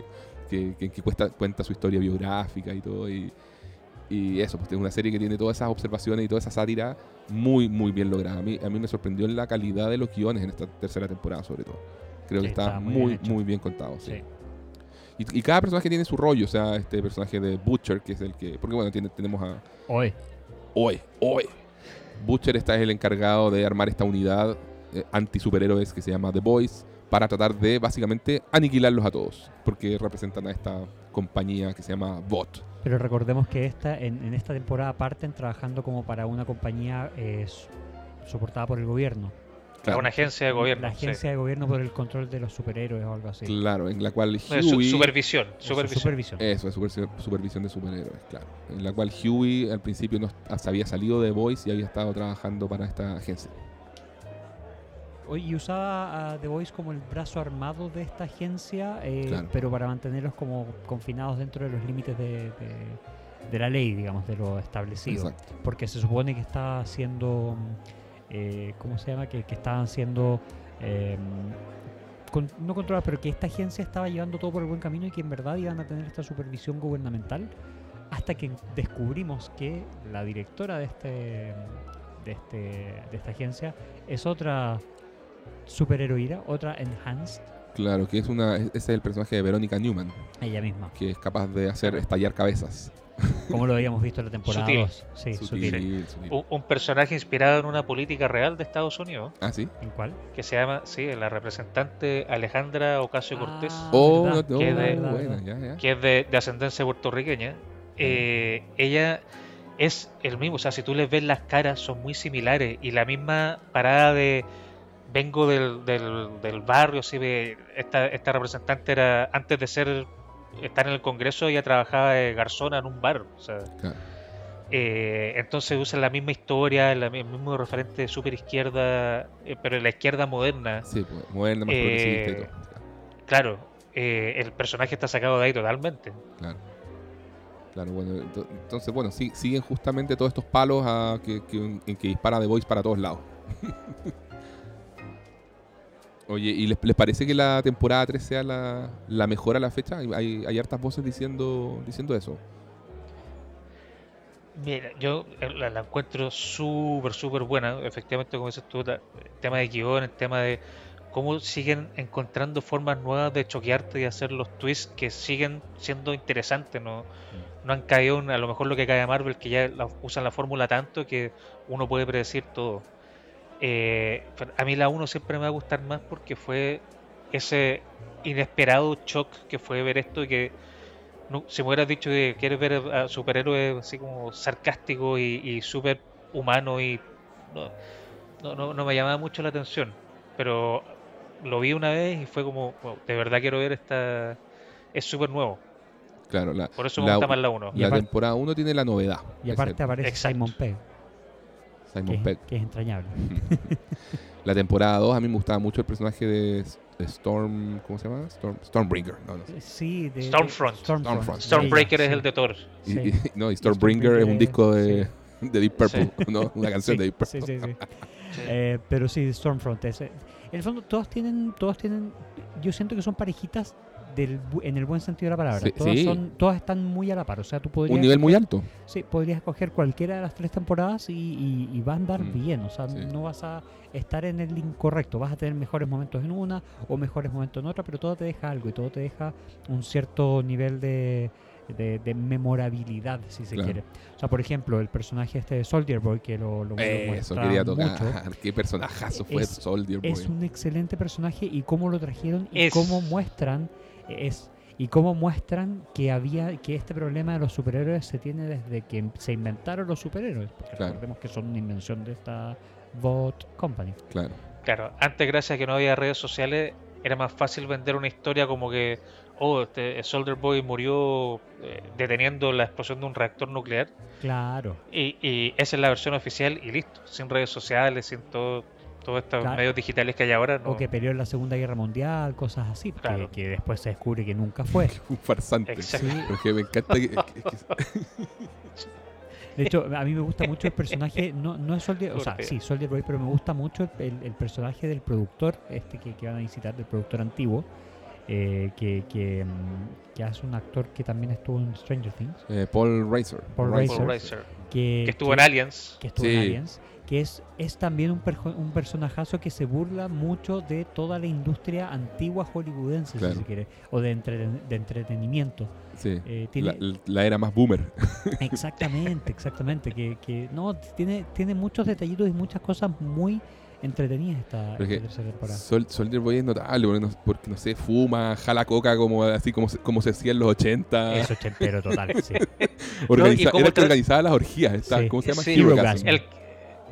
que- que- cuesta- cuenta su historia biográfica y todo. Y, y eso, pues es una serie que tiene todas esas observaciones y toda esa sátira muy, muy bien lograda. A mí, a mí me sorprendió la calidad de los guiones en esta tercera temporada, sobre todo. Creo Sí, que está está muy muy, bien hecho. muy bien contado. sí. Sí. Y, y cada personaje tiene su rollo, o sea, este personaje de Butcher, que es el que... Porque bueno, tiene- tenemos a... Hoy. Oe, Oe. Butcher está es el encargado de armar esta unidad eh, anti-superhéroes que se llama The Boys para tratar de básicamente aniquilarlos a todos, porque representan a esta compañía que se llama Bot. Pero recordemos que esta, en, en esta temporada parten trabajando como para una compañía eh, soportada por el gobierno. Claro, Una agencia de gobierno. La sí. agencia de gobierno por el control de los superhéroes o algo así. claro, en la cual Eh, su- Huey... supervisión. Eso, supervisión. supervisión. Eso, es supervisión, supervisión de superhéroes, claro. En la cual Huey al principio no se había salido de Boys y había estado trabajando para esta agencia. Y usaba a The Voice como el brazo armado de esta agencia, eh, Claro. pero para mantenerlos como confinados dentro de los límites de, de- de la ley, digamos, de lo establecido. Exacto. Porque se supone que está haciendo, eh, ¿cómo se llama? Que, que estaban siendo, eh, con- no controlados, pero que esta agencia estaba llevando todo por el buen camino y que en verdad iban a tener esta supervisión gubernamental hasta que descubrimos que la directora de este de este de esta agencia es otra superheroína, otra enhanced, Claro, que es una, ese es el personaje de Verónica Newman, ella misma, que es capaz de hacer estallar cabezas. Como lo habíamos visto en la temporada Sutil. 2. Sí, Sutil, sutil. sutil. Un, un personaje inspirado en una política real de Estados Unidos Ah, sí. ¿En cuál? que se llama, sí, la representante Alejandra Ocasio Cortés, Ah, Oh, verdad, no, no, que de- buena, ya, ya. que es de, de ascendencia puertorriqueña. Eh, ella es el mismo, o sea, si tú les ves las caras son muy similares y la misma parada de vengo del, del, del barrio, sí, ve, esta, esta representante era antes de ser estar en el Congreso ella trabajaba de garzona en un bar, o sea, Claro. eh, entonces usan la misma historia, el mismo referente de super izquierda, eh, pero en la izquierda moderna. Sí, pues, moderna, más Eh, progresista y todo. Claro, eh, el personaje está sacado de ahí totalmente. Claro. Claro, bueno, ento- entonces, bueno, sí- siguen justamente todos estos palos a que, que- en que dispara The Voice para todos lados. Oye, ¿y les, les parece que la temporada 3 sea la, la mejor a la fecha? Hay, hay, hartas voces diciendo, diciendo eso. Mira, yo eh, la, la encuentro súper, súper buena. Efectivamente, como dices tú, el tema de guion, el tema de cómo siguen encontrando formas nuevas de choquearte y hacer los twists que siguen siendo interesantes. No, no han caído en a lo mejor lo que cae a Marvel, que ya la- usan la fórmula tanto que uno puede predecir todo. Eh, a mí la 1 siempre me va a gustar más porque fue ese inesperado shock que fue ver esto y que no- si me hubieras dicho que quieres ver a superhéroes así como sarcástico y, y súper humano y no, no, no- no me llamaba mucho la atención pero lo vi una vez y fue como "Wow, de verdad quiero ver esta es súper nuevo Claro, la, por eso me La- gusta más la 1 Y la aparte- temporada 1 tiene la novedad. Y aparte aparece Exacto. Simon Pegg, Simon es- Pegg. que es entrañable. La temporada 2 a mí me gustaba mucho el personaje de de Storm, ¿cómo se llama? Storm, Stormbringer. No, no sé. Sí, de, Stormfront. Stormfront. Stormbreaker Ella, es sí. el de Thor Y, Sí. y- no, y Stormbringer es un disco de, sí. de Deep Purple, ¿no? Una canción Sí, de Deep Purple. Sí, sí, sí. Sí. Eh, pero sí, Stormfront. ese- En el fondo, todos tienen, todos tienen. Yo siento que son parejitas del, bu- en el buen sentido de la palabra. Sí, todas, sí. son, todas están muy a la par. O sea, tú podrías. Un nivel muy alto. Sí, podrías escoger cualquiera de las tres temporadas y, y, y va a andar Mm, bien. O sea, sí. no vas a estar en el incorrecto. Vas a tener mejores momentos en una o mejores momentos en otra, pero todo te deja algo y todo te deja un cierto nivel de, de, de memorabilidad, si se Claro. quiere. O sea, por ejemplo, el personaje este de Soldier Boy, que lo, lo, lo Eso muestra quería tocar. mucho, Qué personajazo fue Es- Soldier Boy. es un excelente personaje y cómo lo trajeron y Es- cómo muestran es y cómo muestran que había que este problema de los superhéroes se tiene desde que se inventaron los superhéroes porque Claro. recordemos que son una invención de esta Bot Company Claro. Claro, antes gracias a que no había redes sociales era más fácil vender una historia como que, oh, este Soldier Boy murió eh, deteniendo la explosión de un reactor nuclear claro y, y esa es la versión oficial y listo, sin redes sociales, sin todo, todos estos Claro. medios digitales que hay ahora. No. o que peleó en la Segunda Guerra Mundial cosas así que- Claro. que, después se descubre que nunca fue Un farsante. Exacto. Sí. Porque me encanta que, que- que- De hecho, a mí me gusta mucho el personaje, no, no es Soldier, o sea, sí, Soldier Boy, pero me gusta mucho el, el- el personaje del productor, este que, que van a visitar, del productor antiguo, eh, que, que, mm, que hace un actor que también estuvo en Stranger Things, eh, Paul Reiser. Paul Reiser. Que, que estuvo en Aliens. que estuvo en Sí. Aliens, que es, es también un, perjo- un personajazo que se burla mucho de toda la industria antigua hollywoodense, Claro. si se quiere, o de, entreten- de entretenimiento. Sí. Eh, tiene- La, la era más boomer. Exactamente, exactamente. Que, que no, tiene, tiene muchos detallitos y muchas cosas muy entretenidas esta, es tercera temporada. Sol- Soldier Boy es notable porque no, porque, no sé, fuma, jala coca como así como, se- como se hacía en los 80. Eso ochentero total, sí. Organiza- No, era el que organizaba las orgías. esta- Sí. ¿Cómo se llama? Sí. Hero.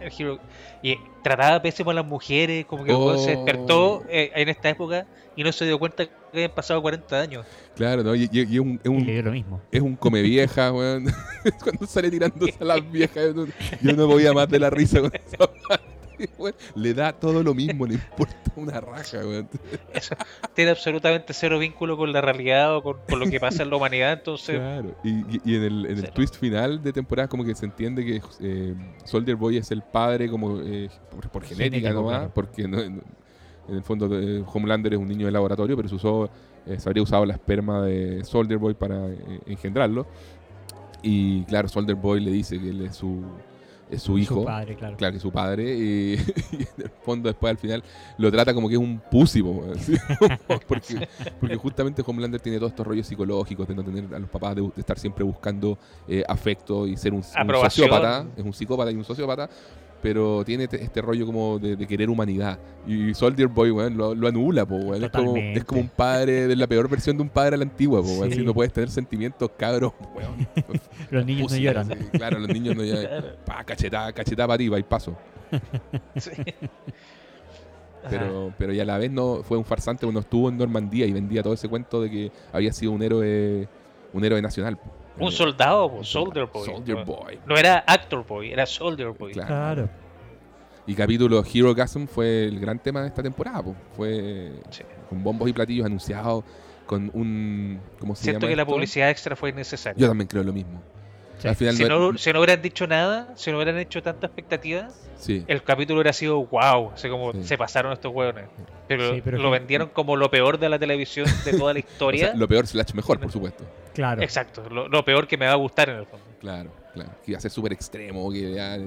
Hero- y trataba pésimo a las mujeres, como que se Oh. despertó eh, en esta época y no se dio cuenta que habían pasado 40 años. Claro, ¿no? Y, y- y es un, es Y un, lo mismo. es un come vieja, weón. Cuando sale tirándose a las viejas, yo no- podía más de la risa con esa Le da todo lo mismo, le importa una raja, weón. Eso tiene absolutamente cero vínculo con la realidad o con, con lo que pasa en la humanidad, entonces Claro. Y, y- y en el, en el twist final de temporada como que se entiende que eh, Soldier Boy es el padre como eh, por, por genética Genético, nomás, claro. porque no- no- en el fondo eh, Homelander es un niño de laboratorio, pero se, usó, eh, se habría usado la esperma de Soldier Boy para eh, engendrarlo. Y claro, Soldier Boy le dice que él es su, es su hijo. Su padre, claro. Claro que es su padre y, y en el fondo después al final lo trata como que es un pussy po, weón, ¿sí? porque, porque justamente Homelander tiene todos estos rollos psicológicos de no tener a los papás, de, de estar siempre buscando eh, afecto y ser un, sociópata, es un psicópata y un sociópata, pero tiene este, este rollo como de, de querer humanidad y Soldier Boy weón, lo, lo anula, po, weón. Es, como, Totalmente. es como un padre, de la peor versión de un padre a la antigua, po, weón. Sí. Si no puedes tener sentimientos, cabros, weón. Los niños no lloran. así, claro, los niños no lloran. Pa, cachetada, cachetada para ti, va y paso. sí. Pero, pero ya a la vez no fue un farsante cuando estuvo en Normandía y vendía todo ese cuento de que había sido un héroe un héroe nacional. po. Un soldado, un Soldier. Boy. Soldier no, Boy. no era Actor Boy, era Soldier Boy. Claro. Claro. Y capítulo Hero Gasm fue el gran tema de esta temporada. po. Fue Sí. con bombos y platillos anunciados, con un... ¿Cómo se Siento llama que la publicidad extra fue innecesaria. Yo también creo lo mismo. Sí. Al final Si no- no, si no hubieran dicho nada, si no hubieran hecho tanta expectativa, sí. el capítulo hubiera sido wow, como Sí. se pasaron estos hueones. Pero, Sí, pero lo que- vendieron como lo peor de la televisión de toda la O historia. sea, lo peor slash mejor, por supuesto. Claro. Exacto, lo, lo peor que me va a gustar en el fondo. Claro, claro. Que iba a ser súper extremo, que ya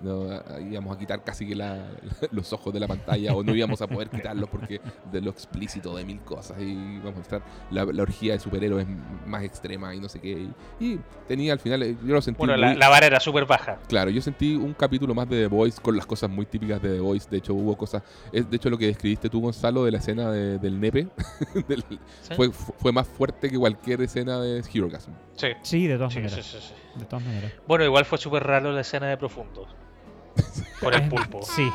no, ah, íbamos a quitar casi que la- los ojos de la pantalla o no íbamos a poder quitarlos porque de lo explícito de mil cosas y vamos a mostrar la, la orgía de superhéroes más extrema y no sé qué. Y, y tenía al final, eh, yo lo sentí Bueno, la, muy- la vara era súper baja. Claro, yo sentí un capítulo más de The Voice con las cosas muy típicas de The Voice. De hecho, hubo cosas. Es, de hecho, lo que describiste tú, Gonzalo, de la escena de- del nepe, del- ¿sí? fue, fue más fuerte que cualquier escena de Herogasm. Sí, Sí, de todas sí, maneras. sí, sí, sí. De todas maneras. Bueno, igual fue súper raro la escena de Profundo. Por el pulpo. Sí.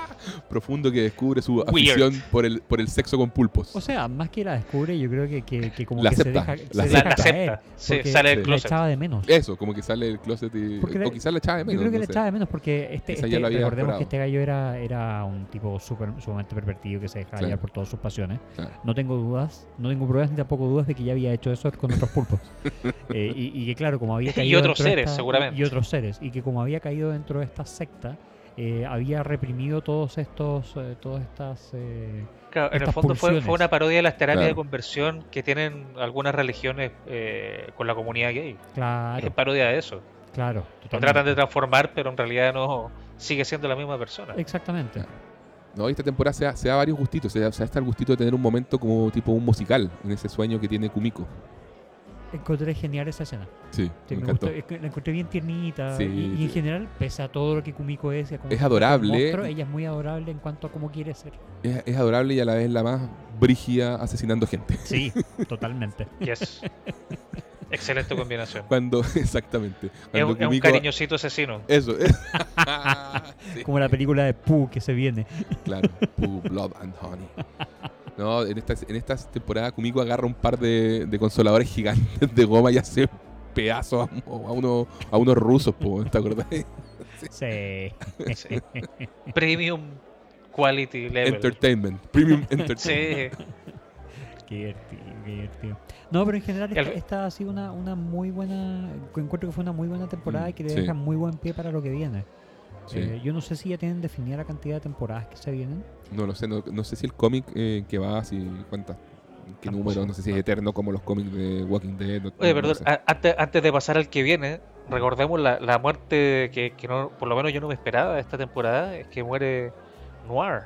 Profundo que descubre su Weird. afición por el, por el sexo con pulpos. O sea, más que la descubre, yo creo que, que, que como La que se acepta, deja, la se La, deja la caer. acepta. Sí, sale del Sí. La closet. echaba de menos. Eso, como que sale del closet y. Porque o la- quizás la echaba de menos. Yo creo que no le sé. echaba de menos porque este, este- recordemos esperado. que este gallo era, era un tipo super, sumamente pervertido que se dejaba Claro. llevar por todas sus pasiones. Claro. No tengo dudas, no tengo pruebas ni tampoco dudas de que ya había hecho eso con otros pulpos. Eh, y, y que claro, como había Y caído otros dentro de seres, esta- seguramente. Y otros seres. Y que como había caído dentro de esta secta, eh, había reprimido todos estos, eh, todas estas... eh, Claro, en el fondo fue, una parodia de las terapias de conversión que tienen algunas religiones eh, con la comunidad gay. claro, Es parodia de eso. claro. Totalmente. tratan de transformar, pero en realidad no sigue siendo la misma persona. Exactamente. No, esta temporada se da, se da varios gustitos. Se da, se da hasta el gustito de tener un momento como tipo un musical en ese sueño que tiene Kumiko. Encontré genial esa escena. Sí, Sí, me me gustó, la encontré bien tiernita. Sí, y, y en general, pese a todo lo que Kumiko es, Es adorable. monstruo, ella es muy adorable en cuanto a cómo quiere ser. Es, es adorable y a la vez la más brígida asesinando gente. Sí, totalmente. Yes. Excelente combinación. Cuando, exactamente. Es un, es un cariñosito asesino. Eso, Sí, Como la película de Pooh que se viene. claro. Pooh, Blood and Honey. No, en esta, en esta temporada Kumiko agarra un par de, de consoladores gigantes de goma y hace pedazos a, a unos a unos rusos, po, ¿te acordás? Sí. Sí. Premium quality level. Entertainment, Premium Entertainment. Sí. Qué divertido, qué divertido. No, pero en general esta, esta ha sido una, una muy buena. Encuentro que fue una muy buena temporada Mm, y que le sí. deja muy buen pie para lo que viene. Sí. Eh, yo no sé si ya tienen definida la cantidad de temporadas que se vienen. No lo sé, no, no sé si el cómic eh, que va, si cuántas, qué Tampoco número, no sé si es eterno como los cómics de Walking Dead. no- Oye, no perdón, sé. a- antes, antes de pasar al que viene, recordemos la, la muerte que, que no, por lo menos yo no me esperaba esta temporada, es que muere Noir.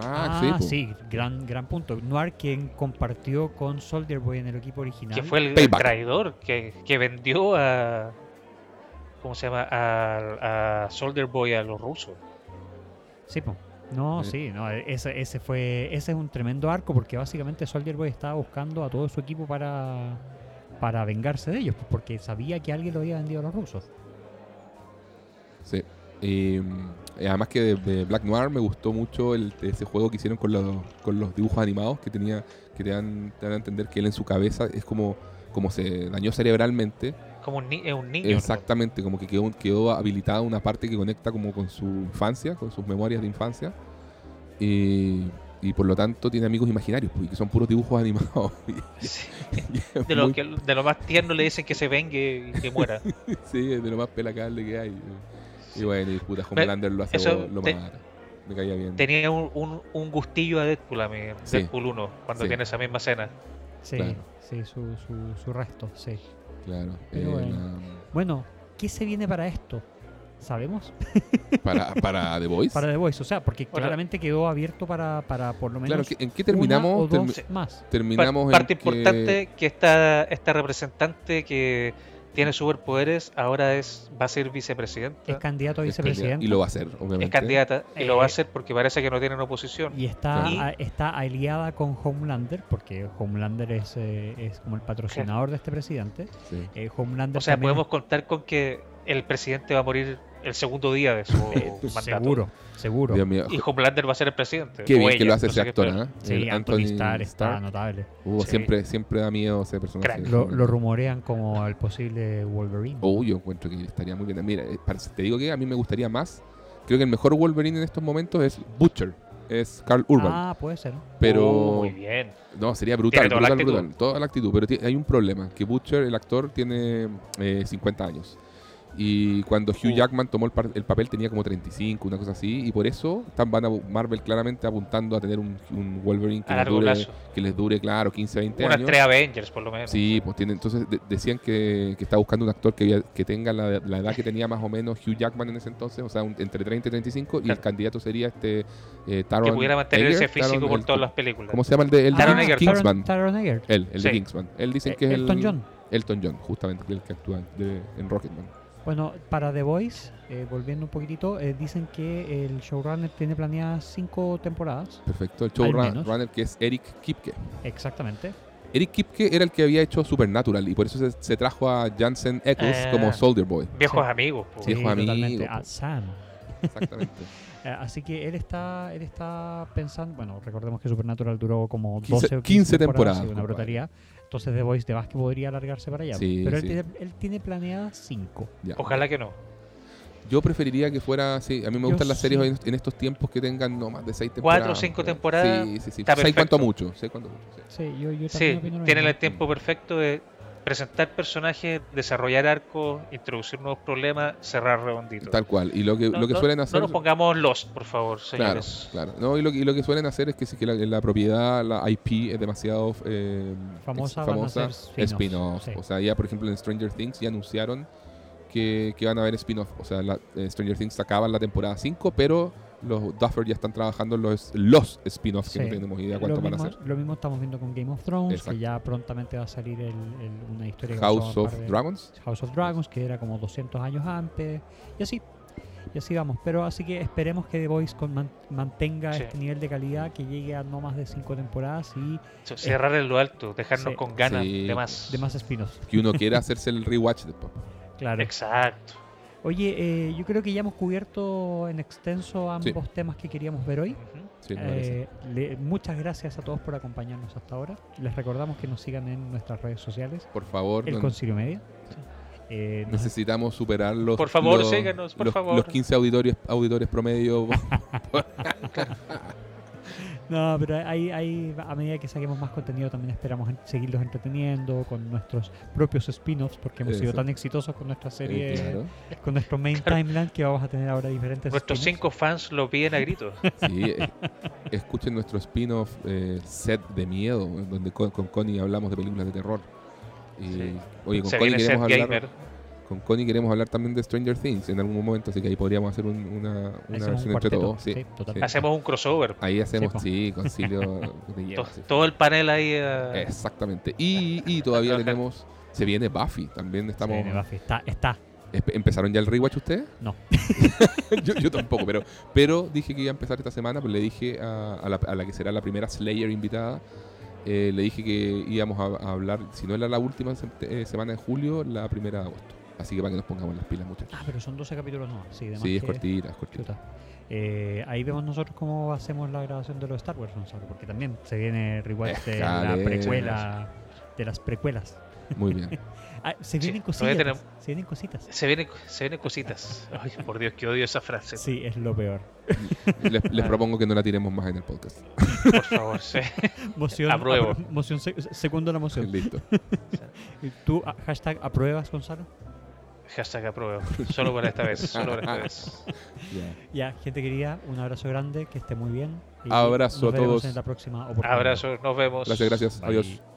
Ah, Ah, sí, gran, gran punto. Noir, quien compartió con Soldier Boy en el equipo original. que fue el, traidor que, que vendió a. ¿Cómo se llama? A, a Soldier Boy a los rusos. Sí, po. No, Sí. sí, no, ese, ese fue, ese es un tremendo arco porque básicamente Soldier Boy estaba buscando a todo su equipo para, para vengarse de ellos, pues, porque sabía que alguien lo había vendido a los rusos. Sí. Y, mm, y además que de, de Black Noir me gustó mucho el, ese juego que hicieron con los, con los dibujos animados que tenía que te dan, te dan a entender que él en su cabeza es como, como se dañó cerebralmente. Como un, ni- es un niño. ¿no? Exactamente, como que quedó, quedó habilitada una parte que conecta como con su infancia, con sus memorias de infancia. Y, y por lo tanto tiene amigos imaginarios, pues, y que son puros dibujos animados. Y- Sí. y es De, lo muy- que, de lo más tierno le dicen que se vengue y que muera. Sí, es de lo más pelacable que hay. Y bueno, y puta, Homelander lo hace eso lo te-. Me caía bien. Tenía un, un, un gustillo a Deadpool a mí, Sí. Deadpool 1, cuando Sí. tiene esa misma escena. Sí, Claro. sí, su, su, su resto, sí. Claro. Pero eh, bueno. la- Bueno, ¿qué se viene para esto? ¿Sabemos? para, para The Voice. Para The Voice, o sea, porque claramente quedó abierto para, para por lo menos Claro, ¿qué- ¿en qué una terminamos? o dos Termi- más. Terminamos parte en que- importante que esta, esta representante que tiene superpoderes ahora es va a ser vicepresidenta. Es candidato a vicepresidente Y lo va a hacer, obviamente. Es candidata y lo va a Eh, hacer porque parece que no tienen oposición. y está, Y- a- está aliada con Homelander, porque Homelander es, eh, es como el patrocinador de este presidente. Sí. Eh, Homelander O sea, podemos contar con que el presidente va a morir el segundo día de su Eh, mandato. seguro, seguro. Dios mío. Y Homelander va a ser el presidente. Qué o bien que lo hace no ese actor. ¿ah? Sí, El Anthony Starr está notable. Uh, Sí. siempre, siempre da miedo ese personaje. Crack. Lo, lo rumorean como el posible Wolverine. Oh, yo encuentro que estaría muy bien. Mira, eh, para- te digo que a mí me gustaría más. Creo que el mejor Wolverine en estos momentos es Butcher. Es Carl Urban. Ah, puede ser. pero. Uh, muy bien. No, sería brutal, Tiene toda la brutal, actitud. brutal. Toda la actitud. Pero hay un problema: que Butcher, el actor, tiene eh, 50 años. Y cuando Hugh Oh. Jackman tomó el, par- el papel tenía como 35, una cosa así. Y por eso están, van a Marvel claramente apuntando a tener un, un Wolverine que les, dure, que les dure, claro, 15, 20 Una años. estrella Avengers, por lo menos. Sí, pues tiene, entonces de- decían que, que está buscando un actor que, había- que tenga la, la edad que tenía más o menos Hugh Jackman en ese entonces, o sea, un- entre 30 y 35, y el Claro. candidato sería este eh, Taron que pudiera mantener Eger, ese físico Taron- por el- todas las películas. ¿Cómo se llama el de, el de Taron Egerton. Kingsman? Taron. Él, el de Sí. Kingsman. Él dicen Eh, que es el... Elton John. Elton John, justamente, el que actúa de- en Rocketman. Bueno, para The Voice, eh, volviendo un poquitito, eh, dicen que el showrunner tiene planeadas cinco temporadas. Perfecto. El showrunner que es Eric Kipke. Exactamente. Eric Kipke era el que había hecho Supernatural y por eso se, se trajo a Jansen Eccles Ah. como Soldier Boy. Viejos Sí. amigos. po. Sí. Viejo totalmente. amigo, A po. Sam. Exactamente. Eh, así que él está, él está pensando, bueno, recordemos que Supernatural duró como 15 12 o 15, 15 temporadas, sí, una compadre. brutalidad. Entonces The Voice de que podría alargarse para allá. Sí, pero él, sí. tiene, él tiene planeadas 5. Ya. Ojalá que no. Yo preferiría que fuera, sí, a mí me Yo gustan las series en- en estos tiempos que tengan no más de seis temporadas. Cuatro o cinco temporadas, Sí, sí, sí. está Seis cuanto perfecto. mucho, seis cuanto mucho. sí. Sí, yo, yo también Sí, opino lo tienen mismo. el tiempo perfecto de presentar personajes, desarrollar arcos, introducir nuevos problemas, cerrar redondito. Tal cual. Y lo que, No, lo que no- suelen no hacer... nos pongamos Lost, por favor, Claro, señores. claro. No, y, lo, que- y lo que suelen hacer es que si que la, la propiedad, la IP es demasiado eh, Famosa, famosa, spin-off. sí. O sea, ya por ejemplo en Stranger Things ya anunciaron que, que van a haber spin-off. O sea, la, eh, Stranger Things acaba la temporada 5, pero los Duffer ya están trabajando en los, los spin-offs que Sí. no tenemos idea cuánto van a mismo, ser. lo mismo estamos viendo con Game of Thrones, Exacto. que ya prontamente va a salir el- el- una historia House of Dragons. House of Dragons, que era como 200 años antes, y así. Y así vamos. Pero así que esperemos que The Voice con- man- mantenga Sí. este nivel de calidad, que llegue a no más de 5 temporadas y Cerrar en lo alto, dejarnos Sí. con ganas Sí. de más. de más spin-offs. Que uno quiera hacerse el rewatch después. Claro. Exacto. Oye, eh, yo creo que ya hemos cubierto en extenso ambos temas que queríamos ver hoy. Sí. Eh, le- muchas gracias a todos por acompañarnos hasta ahora. Les recordamos que nos sigan en nuestras redes sociales, Por favor, el no- Concilio Media. Eh, nos- necesitamos superar los, Por favor, los, síganos, por los- favor. los 15 auditores, auditores promedio. No, pero hay, hay, a medida que saquemos más contenido también esperamos seguirlos entreteniendo con nuestros propios spin-offs porque hemos sido tan exitosos con nuestra serie, Eh, claro. con nuestro main timeline que vamos a tener ahora diferentes Nuestros spin-offs. cinco fans lo piden a gritos. Sí, eh, escuchen nuestro spin-off eh, set de miedo, donde con, con Connie hablamos de películas de terror. Y, Sí. Oye, con Se Connie, queremos hablar, Gamer. Con Connie queremos hablar también de Stranger Things en algún momento, así que ahí podríamos hacer un- una, una Hacemos un versión entre todos. Sí, sí, totalmente. sí. Hacemos un crossover. Ahí hacemos, po. sí, concilio de sí. Todo el panel ahí. eh, Exactamente. Y, y todavía tenemos, se viene Buffy, también estamos... Sí, Buffy, está, está. ¿Empezaron ya el rewatch ustedes? No. yo, yo tampoco, pero, pero dije que iba a empezar esta semana, pues le dije a, a la, a la que será la primera Slayer invitada, eh, le dije que íbamos a, a hablar, si no era la última se- eh, semana de julio, la primera de agosto. Así que para que nos pongamos las pilas, muchachos. Ah, pero son 12 capítulos no. Sí, de más Sí, es que- cortita, es cortita. Eh, ahí vemos nosotros cómo hacemos la grabación de los Star Wars nosotros, porque también se viene rewatch de la precuela, de las precuelas. Muy bien. Ah, se Sí, vienen todavía cositas. tenemos- Se vienen cositas. Se vienen, se vienen cositas. Ay, por Dios, que odio esa frase. Sí, es lo peor. Les, les Ah. propongo que no la tiremos más en el podcast. Por favor, sí. Moción, Apruebo. apro- moción sec- segundo la moción. Listo. ¿Y ¿Tú, ah, hashtag, apruebas, Gonzalo? Hashtag apruebo. Solo para esta vez. Solo para esta vez. Ya. Ya, gente querida, un abrazo grande, que esté muy bien. y Abrazo nos a todos. en la próxima oportunidad. Abrazo, nos vemos. Gracias, gracias. Bye. Adiós.